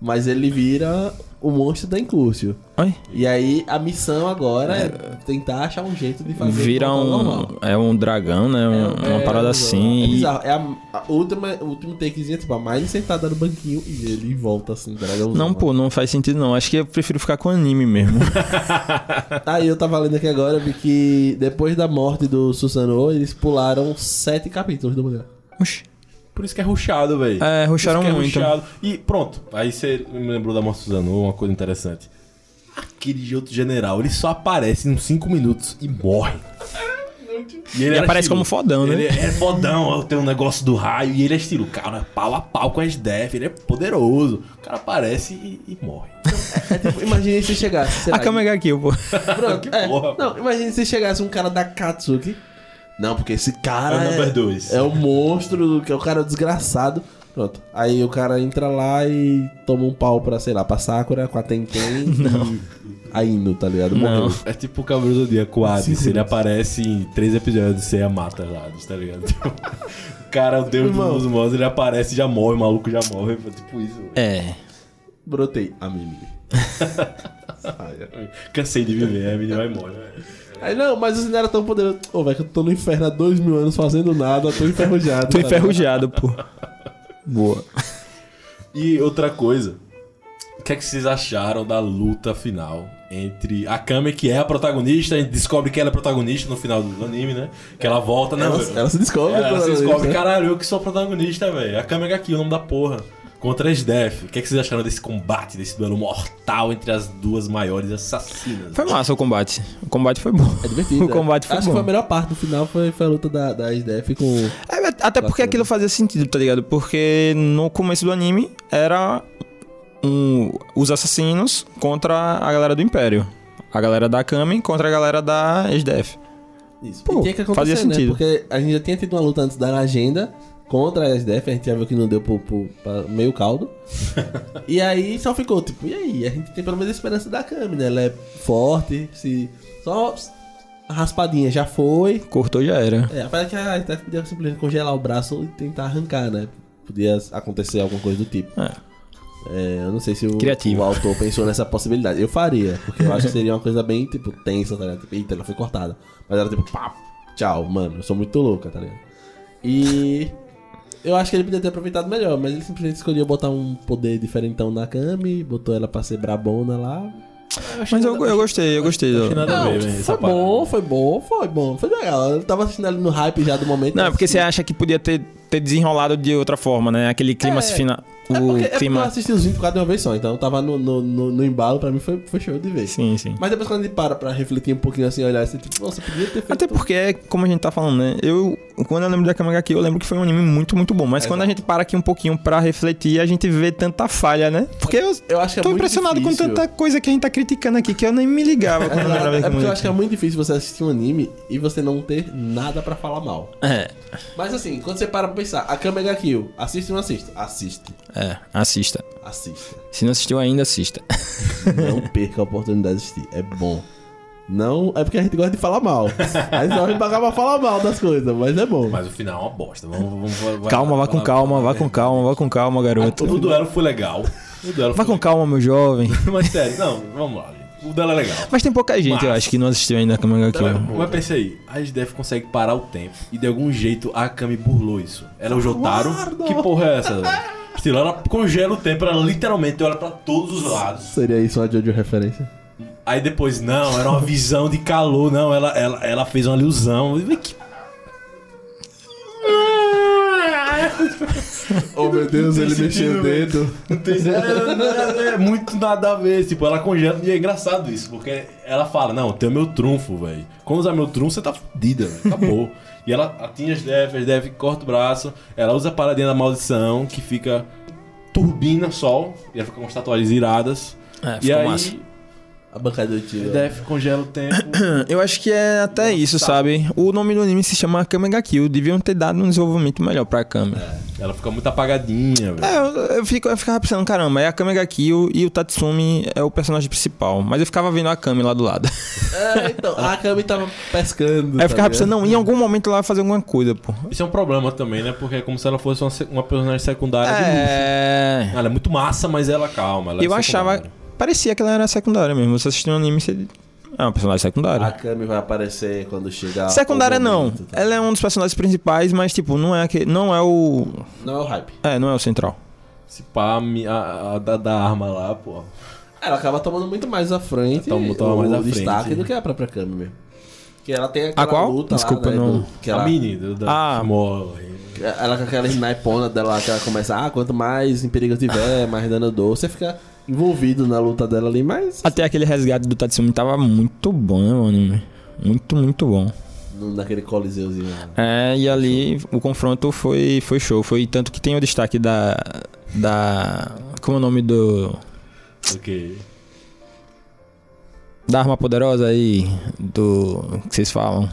mas ele vira o monstro da Incúrcio. Oi? E aí a missão agora é, tentar achar um jeito de fazer Vira um. normal. É um dragão, né? Um- É, uma parada é, assim. É e- bizarro. É a, a última, o último takezinho, tipo, a mais sentada no banquinho e ele volta assim, dragãozão. Não, pô, não faz sentido não. Acho que eu prefiro ficar com anime mesmo. Aí eu tava lendo aqui agora, vi que depois da morte do Susanoo, eles pularam sete capítulos do mangá. Oxi. Por isso que é ruxado, velho. É, ruxaram muito. é rushado. E pronto, aí você me lembrou da morte Suzano, uma coisa interessante. Aquele de outro general, ele só aparece em 5 minutos e morre. E, ele E era aparece como fodão, né? Ele é fodão, tem um negócio do raio e ele é estilo, cara, pau a pau com as def, ele é poderoso. O cara aparece e, e morre. É tipo, imagine se chegasse, sei A lá, Kamega Kill, pô. Pronto, Que é. porra. Não, imagine se chegasse um cara da Katsuki Não, porque esse cara É o é, number é o monstro, que é o cara desgraçado. Pronto. Aí o cara entra lá e toma um pau pra, sei lá, pra Sakura com a Tenten e a Ino, tá ligado? Não. Morreu. É tipo o Cavaleiro do Zodíaco Hades, Sim, sim. ele aparece em três episódios e você mata Hades, tá ligado? Tipo, o cara, o deus Irmão. dos mortos, ele aparece e já morre, o maluco já morre, tipo isso. É. Brotei. A Mimi. Cansei de viver, a menina vai embora. Aí não, mas você não era tão poderoso. Ô, velho, que eu tô no inferno há dois mil anos fazendo nada, tô enferrujado. Tô tá enferrujado, pô. Boa. E outra coisa, o que é que vocês acharam da luta final entre a Kame, que é a protagonista, a gente descobre que ela é protagonista no final do anime, né? Que ela volta, né? Ela, ela se descobre. Ela, quando se ela descobre, né? caralho, eu que sou protagonista, velho. A Kame aqui, o nome da porra. Contra as Def. O que, é que vocês acharam desse combate, desse duelo mortal entre as duas maiores assassinas? Foi massa o combate. O combate foi bom. É divertido. O combate foi Acho bom. que foi a melhor parte do final foi, foi a luta da, da SDF com. É, até porque aquilo fazia sentido, tá ligado? Porque no começo do anime era um, os assassinos contra a galera do Império. A galera da Kami contra a galera da SDF. Isso. Pô, e tinha que acontecer, fazia né? sentido. Porque a gente já tinha tido uma luta antes da agenda contra a SDF, a gente já viu que não deu pro, pro- pra meio caldo. e aí só ficou, tipo, e aí? A gente tem pelo menos a esperança da Kami, né? Ela é forte, se. Só a raspadinha já foi. Cortou já era. É, apesar que a SDF podia simplesmente congelar o braço e tentar arrancar, né? Podia acontecer alguma coisa do tipo. É. É, eu não sei se o, o autor pensou nessa possibilidade. Eu faria, porque eu acho que seria uma coisa bem, tipo, tensa, tá ligado? Tipo, eita, ela foi cortada. Mas ela, tipo, pá, tchau, mano, eu sou muito louca, tá ligado? E. Eu acho que ele podia ter aproveitado melhor, mas ele simplesmente escolheu botar um poder diferentão na Kami, botou ela pra ser brabona lá. Mas eu, eu gostei, eu gostei. Não, ver, velho. foi essa bom, parada. foi bom, foi bom, foi legal. Eu tava assistindo ali no hype já do momento. Não, é porque assim, você acha que podia ter, ter desenrolado de outra forma, né? Aquele clima É. final. É O é porque eu clima. assisti os 24 de uma vez só, então eu tava no, no, no, no embalo, pra mim foi, foi show de vez. Sim, sim. Mas depois quando a gente para pra refletir um pouquinho assim, olhar assim, tipo, nossa, podia ter feito. Até porque, como a gente tá falando, né? Eu, quando eu lembro da Kamaga aqui, eu lembro que foi um anime muito, muito bom. Mas quando a gente para aqui um pouquinho pra refletir, a gente vê tanta falha, né? Porque eu Eu acho que é tô impressionado difícil. com tanta coisa que a gente tá criticando aqui, que eu nem me ligava quando eu É, é porque eu acho que é muito difícil você assistir um anime e você não ter nada pra falar mal. É, Mas assim, quando você para pra pensar, a Kamega Kill, assiste ou não assiste? Assiste. é, assista. Assista. Se não assistiu ainda, assista. Não perca a oportunidade de assistir. É bom. Não, é porque a gente gosta de falar mal. A gente gosta de pagar pra falar mal das coisas, mas é bom. Mas o final é uma bosta. Vamos, vamos, vamos- Calma, vá com calma, vá com calma, vá com calma, garoto. O duelo foi legal. O duelo Vá com calma, meu jovem. legal. Mas sério, não, vamos lá. O duelo é legal. Mas tem pouca gente, eu Mas- acho, que não assistiu ainda a Kamaga aqui. Mas pensa aí, a SDF consegue parar o tempo e de algum jeito a Kami burlou isso. Ela é o Jotaro. Guarda! Que porra é essa? Estilo, ela congela o tempo, ela literalmente olha pra todos os lados. Seria isso uma Jojo referência? Aí depois, não, era uma visão de calor, não, ela, ela, ela fez uma ilusão. Que Oh meu Deus, ele mexeu o dedo. Não tem é, é muito nada a ver. Tipo, ela congela. E é engraçado isso, porque ela fala: Não, tem o meu trunfo, velho. Quando usar meu trunfo, você tá fudida, velho. Acabou. E ela atinge as Def, as Def corta o braço. Ela usa a paradinha da maldição, que fica turbina sol. E ela fica com as tatuagens iradas. É, e aí, massa. A bancada do tio. a Def congela o tempo. Eu acho que é até isso, sabe? O nome do anime se chama Kamega Kill. Deviam ter dado um desenvolvimento melhor pra Kami. ela fica muito apagadinha, velho. É, eu, eu, fico, eu ficava pensando, caramba, é a Kamega Kill e o Tatsumi é o personagem principal. Mas eu ficava vendo a Kami lá do lado. É, então, a Kami tava pescando. Aí eu ficava tá pensando, não, em algum momento ela vai fazer alguma coisa, pô. Isso é um problema também, né? Porque é como se ela fosse uma, uma personagem secundária de luxo. É. Ela é muito massa, mas ela calma. Ela é Eu achava. Parecia que ela era secundária mesmo. Você assistiu um anime, você. É uma personagem A secundária. Kami vai aparecer quando chegar. Secundária não. tá? Ela é um dos personagens principais, mas tipo, não é aquele, não é o. Não é o hype. É, não é o central. Se pá, a, a, a da, da arma lá, pô. Ela acaba tomando muito mais à frente. Toma- toma o mais à destaque frente. do que a própria Kami mesmo. Que ela tem aquela A qual? luta Desculpa, lá, né, não- do- que a ela, mini do, da, Ah. que morre. ela com aquela snipona dela que ela começa, ah, quanto mais em perigo eu tiver, mais dano eu dou. Você fica envolvido na luta dela ali, mas Até aquele resgate do Tatsumi tava muito bom, né, o anime? Muito, muito bom. no- naquele coliseuzinho. É, e ali o confronto foi, foi show. Foi tanto que tem o destaque da. Da. Como é o nome do. Ok. Da arma poderosa aí. Do. que vocês falam?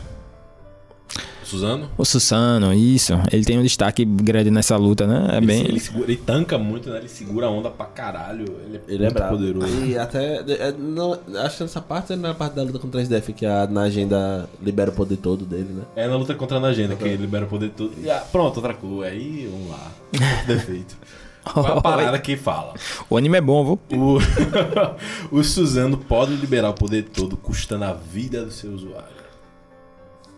Suzano? O Susano, isso. Ele tem um destaque grande nessa luta, né? É Ele, bem. ele, segura- ele tanca muito, né? Ele segura a onda pra caralho. Ele é, Ele é muito brabo. poderoso. E até. é, não, acho que nessa parte é na parte da luta contra 3DF que a, na agenda libera o poder todo dele, né? É na luta contra a agenda que ele libera o poder todo. E, ah, pronto, outra coisa. Aí, vamos lá. Defeito. Qual é a parada que fala? O anime é bom, viu? O, o Suzano pode liberar o poder todo custando a vida do seu usuário.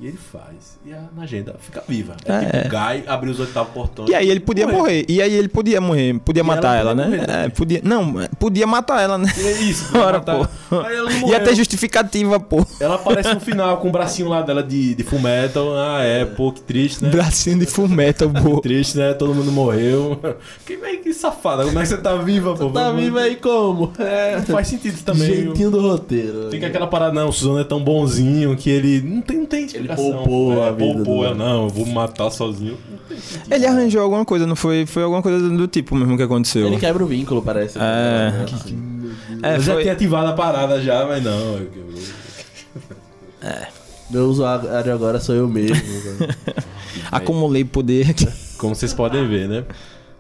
E ele faz. E a agenda fica viva. É, É. tipo o Guy abrir os oitavos portões. E aí ele podia morrer. E aí ele podia morrer. Podia E matar ela ela, né? morrer. É, podia. Não, podia matar ela, né? É isso, podia Ora, matar. pô. Aí ela não Ia ter justificativa, pô. Ela aparece no final com o bracinho lá dela de, de full metal. Ah, é, pô, que triste, né? Bracinho de fullmetal, pô. Triste, né? Todo mundo morreu. Que, que safada. Como é que você tá viva, pô? Tá vivo aí como? É. Não faz sentido também. Jeitinho do roteiro. Tem que aquela parada, não, o Suzano é tão bonzinho que ele não tem, não tem explicação. poupou é, a vida Poupou, do- é, não, eu vou me matar sozinho. Ele arranjou alguma coisa, não foi? Foi alguma coisa do tipo mesmo que aconteceu. Ele quebra o vínculo, parece. É. Assim. É, eu já foi- tinha ativado a parada já, mas não. eu- eu- Meu usuário agora sou eu mesmo. Acumulei poder aqui. Como vocês podem ver, né?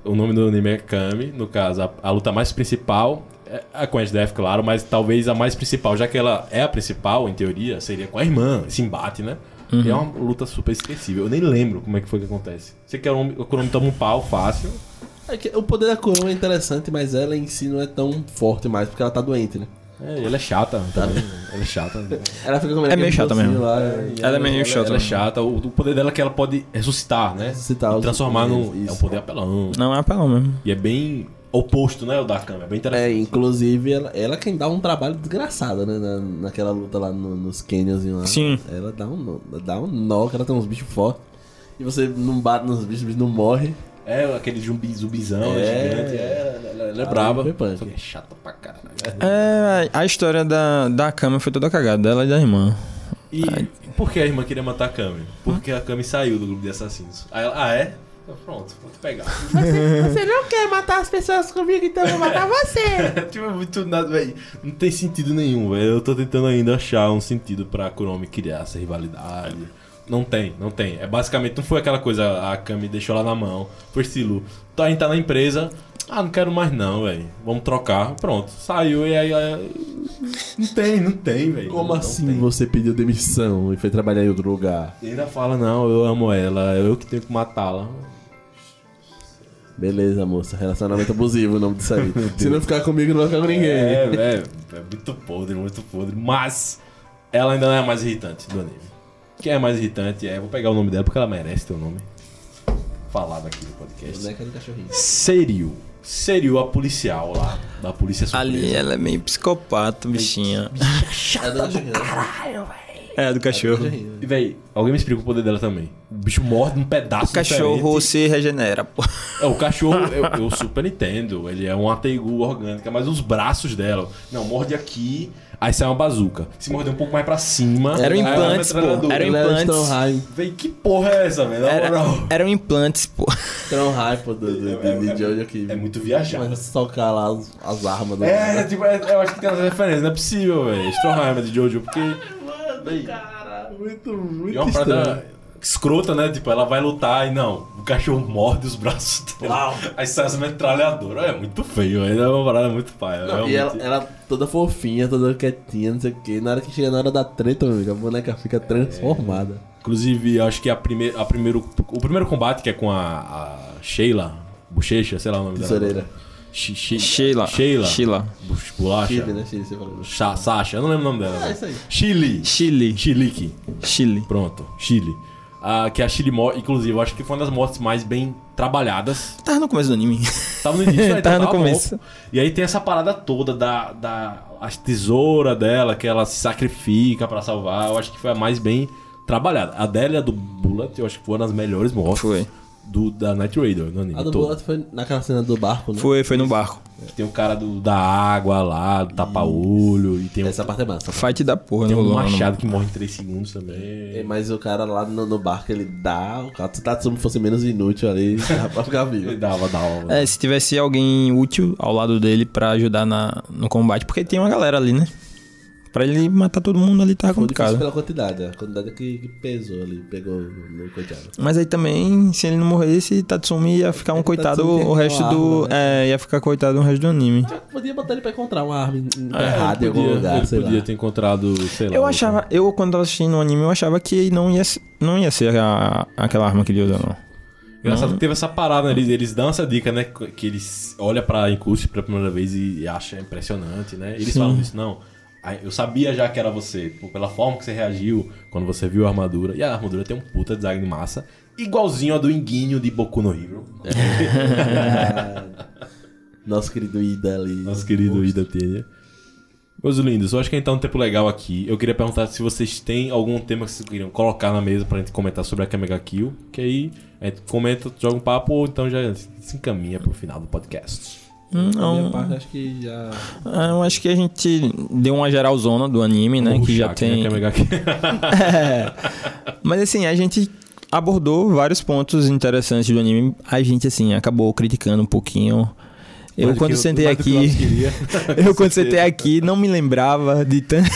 O nome do anime é Kami. No caso, a, a luta mais principal é a com a SDF, claro, mas talvez a mais principal, já que ela é a principal, em teoria, seria com a irmã, esse embate, né? Uhum. E é uma luta super esquecível. Eu nem lembro como é que foi que acontece. Você quer um, o Kurumi toma um pau fácil. É que o poder da coroa é interessante, mas ela em si não é tão forte mais, porque ela tá doente, né? É, ela é chata também. ela é chata. né? Ela fica comendo É meio chata mesmo. Lá, e Ela é meio Ela, chata. ela é chata. O, o poder dela é que ela pode ressuscitar, né? Ressuscitar E transformar num. É um poder apelão. Não, é apelão mesmo. E é bem oposto, né? O da Kami. É bem É, interessante. inclusive, ela, ela quem dá um trabalho desgraçado, né? Na, naquela luta lá no- nos canyons lá. Sim. Ela dá um, nó- dá um nó, que ela tem uns bichos fortes. E você não bate nos bichos, os bichos não morrem. É, aquele zumbi, zumbizão É. gigante. É, ela, ela é Ah, braba. que é chata pra caralho. É, a história da, da cama foi toda cagada, dela e da irmã. E por que a irmã queria matar a Kami? Porque a Kami saiu do grupo de assassinos. Aí ela, ah, é? Então, Pronto, vou te pegar. Você não quer matar as pessoas comigo, então eu vou matar você. tipo, é muito nada, velho. Não tem sentido nenhum, velho. Eu tô tentando ainda achar um sentido pra Kurumi criar essa rivalidade. Não tem, não tem. É basicamente, não foi aquela coisa, a Kami deixou lá na mão, foi estilo. Então a gente tá na empresa, ah, não quero mais não, velho. Vamos trocar. Pronto, saiu e aí. aí- Não tem, não tem, velho. Como Não assim tem. você pediu demissão e foi trabalhar em outro lugar? E ainda fala, não, eu amo ela, eu que tenho que matá-la. Beleza, moça. Relacionamento abusivo o nome disso aí. Se não ficar comigo, não vai ficar com ninguém. É, é, é muito podre, muito podre. Mas ela ainda não é a mais irritante do anime. Quem é mais irritante é. Vou pegar o nome dela porque ela merece ter o nome. Falado aqui no podcast. Boneca do cachorrinho. Seriu. Seriu a policial lá, da polícia surpresa. Ali ela é meio psicopata, bichinha. É do né? É, do É do cachorro. cachorrinho. E, véi, alguém me explica o poder dela também. O bicho morde um pedaço O cachorro diferente. se regenera, pô. É, o cachorro, eu, eu super entendo. Ele é um ateigu orgânica, mas os braços dela. Não, morde aqui, aí sai uma bazuca. Se morder um pouco mais pra cima. Era um aí é uma implantes, pô. Era um é o implantes. Véi, que porra é essa, velho? Na Era, eram implantes, pô. Stronheim, pô, do, do, É- de, é- de Jojo aqui. É muito viajado. Começa a socar lá as, as armas do É, tipo, é- eu acho que tem umas referências, não é possível, velho. Stroheim de Jojo, porque. Cara, muito, E muito é uma estranho. parada escrota, né? Tipo, ela vai lutar e não, o cachorro morde os braços dela. Aí sai essa metralhadora. É muito feio. É uma parada muito paia. Não, e ela, ela toda fofinha, toda quietinha, não sei o que. Na hora que chega na hora da treta, meu amigo, a boneca fica transformada. Inclusive, acho que a a primeiro, o primeiro combate que é com a, a Sheila, Bochecha, sei lá o nome Tesoureira. dela. She- Sheila. Sheila. Sheila. Bolacha. Chile, né? Chile, você falou. Cha- Sasha, eu não lembro o nome dela. Ah, velho. isso aí. Chile. Chile. Chilique. Chile. Pronto, Chile. Ah, que a Chile morre, inclusive, eu acho que foi uma das mortes mais bem trabalhadas. Tava no começo do anime. Tava no início, né? Tava no bom. começo. E aí tem essa parada toda da, da a tesoura dela, que ela se sacrifica pra salvar. Eu acho que foi a mais bem trabalhada. A dela do Bullet, eu acho que foram as melhores mortes Foi. Do, da Night Raider no anime. A do todo. Bullet foi naquela cena do barco, né? Foi, foi no barco. Tem o cara do, da água lá, do tapa-olho, e tem, um- Essa parte é massa. Fight da porra, tem um machado que morre em 3 segundos É, também. Mas o cara lá no, no barco, ele dá. O cara, se o Tatsumi fosse menos inútil ali, dá pra ficar Ele vivo. dava, dava. É, se tivesse alguém útil ao lado dele pra ajudar na, no combate, porque tem uma galera ali, né? Pra ele matar todo mundo ali tava Foi complicado. pela quantidade, a quantidade que, que pesou ali, pegou no coitado. Mas aí também, se ele não morresse, Tatsumi ia ficar um coitado Tatsumi o resto uma do. arma, né? É, ia ficar coitado o resto do anime. Podia botar ele pra encontrar uma arma É, enterrada em ele algum podia, lugar, ele sei podia lá. ter encontrado, sei lá. Eu achava, eu quando tava assistindo o anime, eu achava que não ia, não ia ser a- aquela arma que ele usa, não. Engraçado que teve essa parada, né? eles, eles dão essa dica, né? Que eles olham pra Incursus pela primeira vez e acham impressionante, né? Eles Sim. falam isso, não. Eu sabia já que era você, pela forma que você reagiu quando você viu a armadura. E a armadura tem um puta design massa, igualzinho a do Inguinho de Boku no Hero. Nosso querido Ida ali. Nosso querido Ida Tênia. Meus lindos, eu acho que a gente tá um tempo legal aqui. Eu queria perguntar se vocês têm algum tema que vocês queriam colocar na mesa pra gente comentar sobre a Kamega Kill. Que aí a gente comenta, joga um papo, ou então já se encaminha pro final do podcast. Hum, Da minha Não, parte, acho que já. Ah, eu acho que a gente deu uma geralzona do anime, né? Vamos que já tem. né. É. Mas assim, a gente abordou vários pontos interessantes do anime. A gente, assim, acabou criticando um pouquinho. Eu, quando que- sentei que aqui. Eu, quando sentei aqui, não me lembrava de tanto.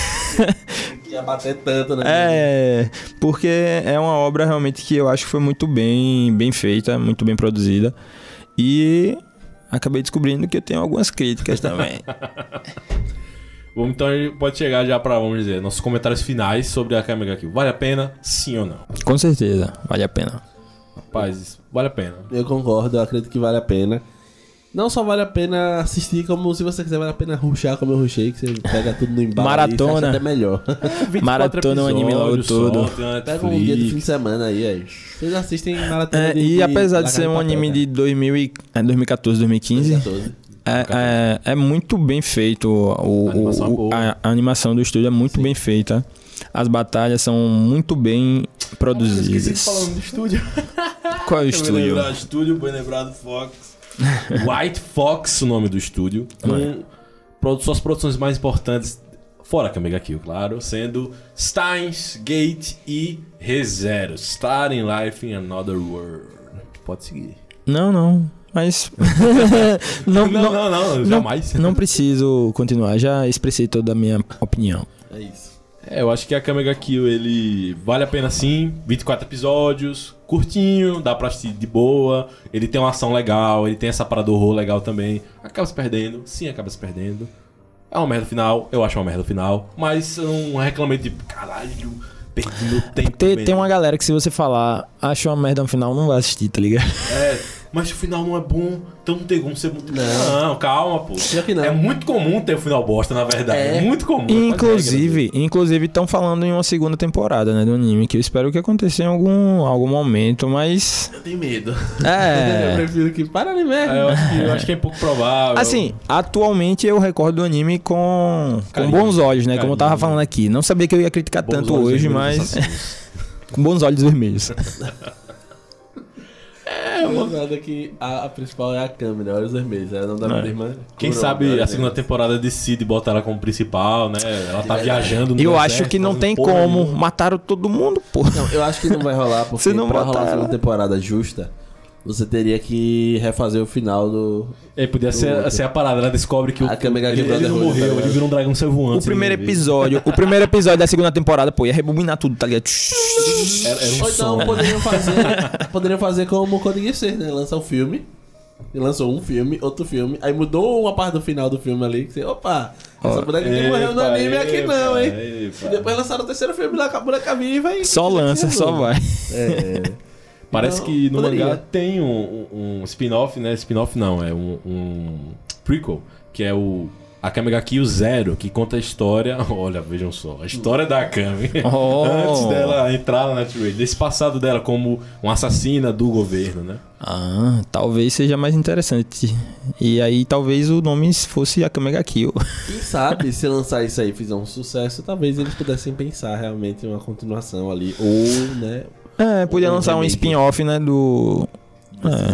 Ia bater tanto, né? É, porque é uma obra realmente que eu acho que foi muito bem, bem feita, muito bem produzida. E acabei descobrindo que eu tenho algumas críticas também. Vamos então, a gente pode chegar já pra, vamos dizer, nossos comentários finais sobre a Kamega Kill. Vale a pena? Sim ou não? Com certeza, vale a pena. Rapaz, vale a pena. Eu concordo, eu acredito que vale a pena. Não só vale a pena assistir, como se você quiser, vale a pena ruxar como eu ruxei, que você pega tudo no embalo. Maratona. Até melhor. 24 Maratona o anime logo todo. Pega um dia de fim de semana aí, aí. Vocês assistem maratona É, de, e de apesar de La ser um Papel, anime de 2000 e, é, 2014, 2015, 2014. é, é, é muito bem feito. O, A animação é o- boa. a, a animação do estúdio é muito bem feita. As batalhas são muito bem produzidas. do estúdio. Qual é o estúdio? estúdio, bem lembrado, Fox. White Fox, o nome do estúdio. Com produ- suas produções mais importantes, fora Kamega Kill, claro, sendo Steins, Gate e ReZero. Starting Life in Another World. Pode seguir. Não, não. Mas. não, Não, não, não, não, jamais. não preciso continuar. Já expressei toda a minha opinião. É isso. É, eu acho que a Kamega Kill, ele vale a pena sim. 24 episódios, curtinho, dá pra assistir de boa. Ele tem uma ação legal, ele tem essa parada do horror legal também. Acaba se perdendo, sim, acaba se perdendo. É uma merda final, eu acho uma merda final. Mas eu não reclamei de caralho, perdi meu tempo. Tem, tem uma galera que se você falar, acha uma merda no final, não vai assistir, tá ligado? É, mas se o final não é bom, então não tem como ser muito. Não. Não, calma, pô. Não. É muito comum ter o final bosta, na verdade. É, É. muito comum. é quase Inclusive, inclusive estão falando em uma segunda temporada, né, do anime, que eu espero que aconteça em algum, algum momento, mas Eu tenho medo. eu é, prefiro que para de merda. É, eu, acho que, eu acho que é pouco provável. assim, atualmente eu recordo do anime com, com Carinho. bons olhos, né, como eu tava Carinho. falando aqui. Não sabia que eu ia criticar Bons tanto hoje, mas com bons olhos vermelhos. É, uma nada que a, a principal é a câmera, olha os vermelhos. É o nome da minha irmã. Quem sabe a segunda vermelhos. temporada decide botar ela como principal, né? Ela tá viajando no Eu deserto, acho que não tem como. nenhuma. Mataram todo mundo, pô. Não, eu acho que não vai rolar, porque Se não pra rolar a segunda ela- temporada justa, você teria que refazer o final do. É, podia ser, ser a parada, ela descobre que o, A Kamega ele, ele não tá morreu, ligado? ele virou um dragão ser voando. O sem primeiro episódio, o primeiro episódio da segunda temporada, pô, ia rebobinar tudo, tá ligado? Era, era um Ou som. então poderiam fazer, poderiam fazer como Code ser, né? Lança um filme. E lançou um filme, outro filme. Aí mudou uma parte do final do filme ali. Que você, opa, essa boneca que morreu no Epa, anime aqui epa, não, hein? epa. E depois lançaram o terceiro filme lá com a boneca viva e. Só lança, só vai. É. Parece Então, que no poderia. mangá tem um, um- spin-off, né? Spin-off não, é um, um prequel, que é o Akame ga Kill Zero, que conta a história. Olha, vejam só, a história da Akame. Oh. Antes dela entrar na Night Raid, desse passado dela como uma assassina do governo, né? Ah, talvez seja mais interessante. E aí talvez o nome fosse Akame ga Kill. Quem sabe se lançar isso aí e fizer um sucesso, talvez eles pudessem pensar realmente em uma continuação ali. Ou, né? É, podia Um lançar um spin-off, né, do...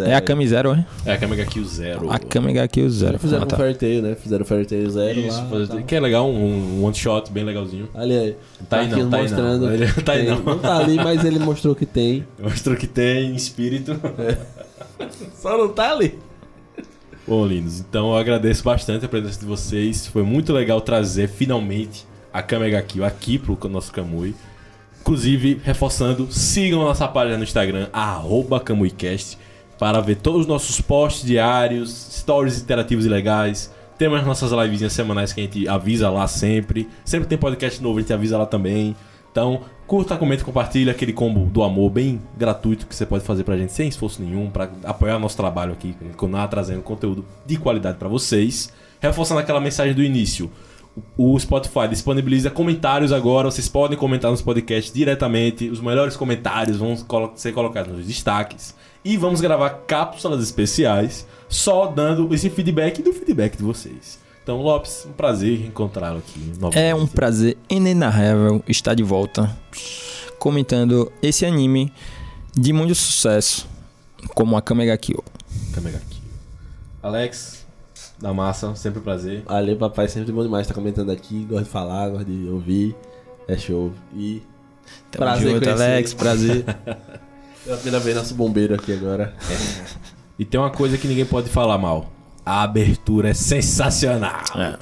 É, é Akame Zero, é? É Akame ga Kill Zero. Akame ga Kill Zero. Fizeram Ah, um tá. Fairy Tail, né? Fizeram Fairy Tail Zero Isso, lá. fazer- tal. que é legal, um, um one shot bem legalzinho. Ali aí. Tá aí aqui não, tá aí mostrando não. Ele- tá aí não. Não tá ali, mas ele mostrou que tem. Mostrou que tem espírito. Só não tá ali. Bom, lindos, então eu agradeço bastante a presença de vocês. Foi muito legal trazer finalmente a Kamega Kill aqui pro nosso Kamui. Inclusive, reforçando, sigam nossa página no Instagram, arroba KamuiCast, para ver todos os nossos posts diários, stories interativos e legais. Temos as nossas livezinhas semanais que a gente avisa lá sempre. Sempre tem podcast novo, a gente avisa lá também. Então, curta, comenta, compartilha aquele combo do amor bem gratuito que você pode fazer pra gente sem esforço nenhum, pra apoiar nosso trabalho aqui, continuar trazendo conteúdo de qualidade pra vocês. Reforçando aquela mensagem do início. O Spotify disponibiliza comentários agora. Vocês podem comentar nos podcasts diretamente. Os melhores comentários vão ser colocados nos destaques. E vamos gravar cápsulas especiais só dando esse feedback do feedback de vocês. Então, Lopes, um prazer encontrá-lo aqui. novamente. É um prazer inenarrável estar de volta comentando esse anime de muito sucesso, como a Kamega Kill. Kamega Kill. Alex, da massa, sempre um prazer. Valeu, papai. Sempre bom demais estar comentando aqui. Gosto de falar, gosto de ouvir. É show. E Tamo Prazer junto. Alex, prazer. pela primeira vez nosso bombeiro aqui agora. E tem uma coisa que ninguém pode falar mal. A abertura é sensacional. É.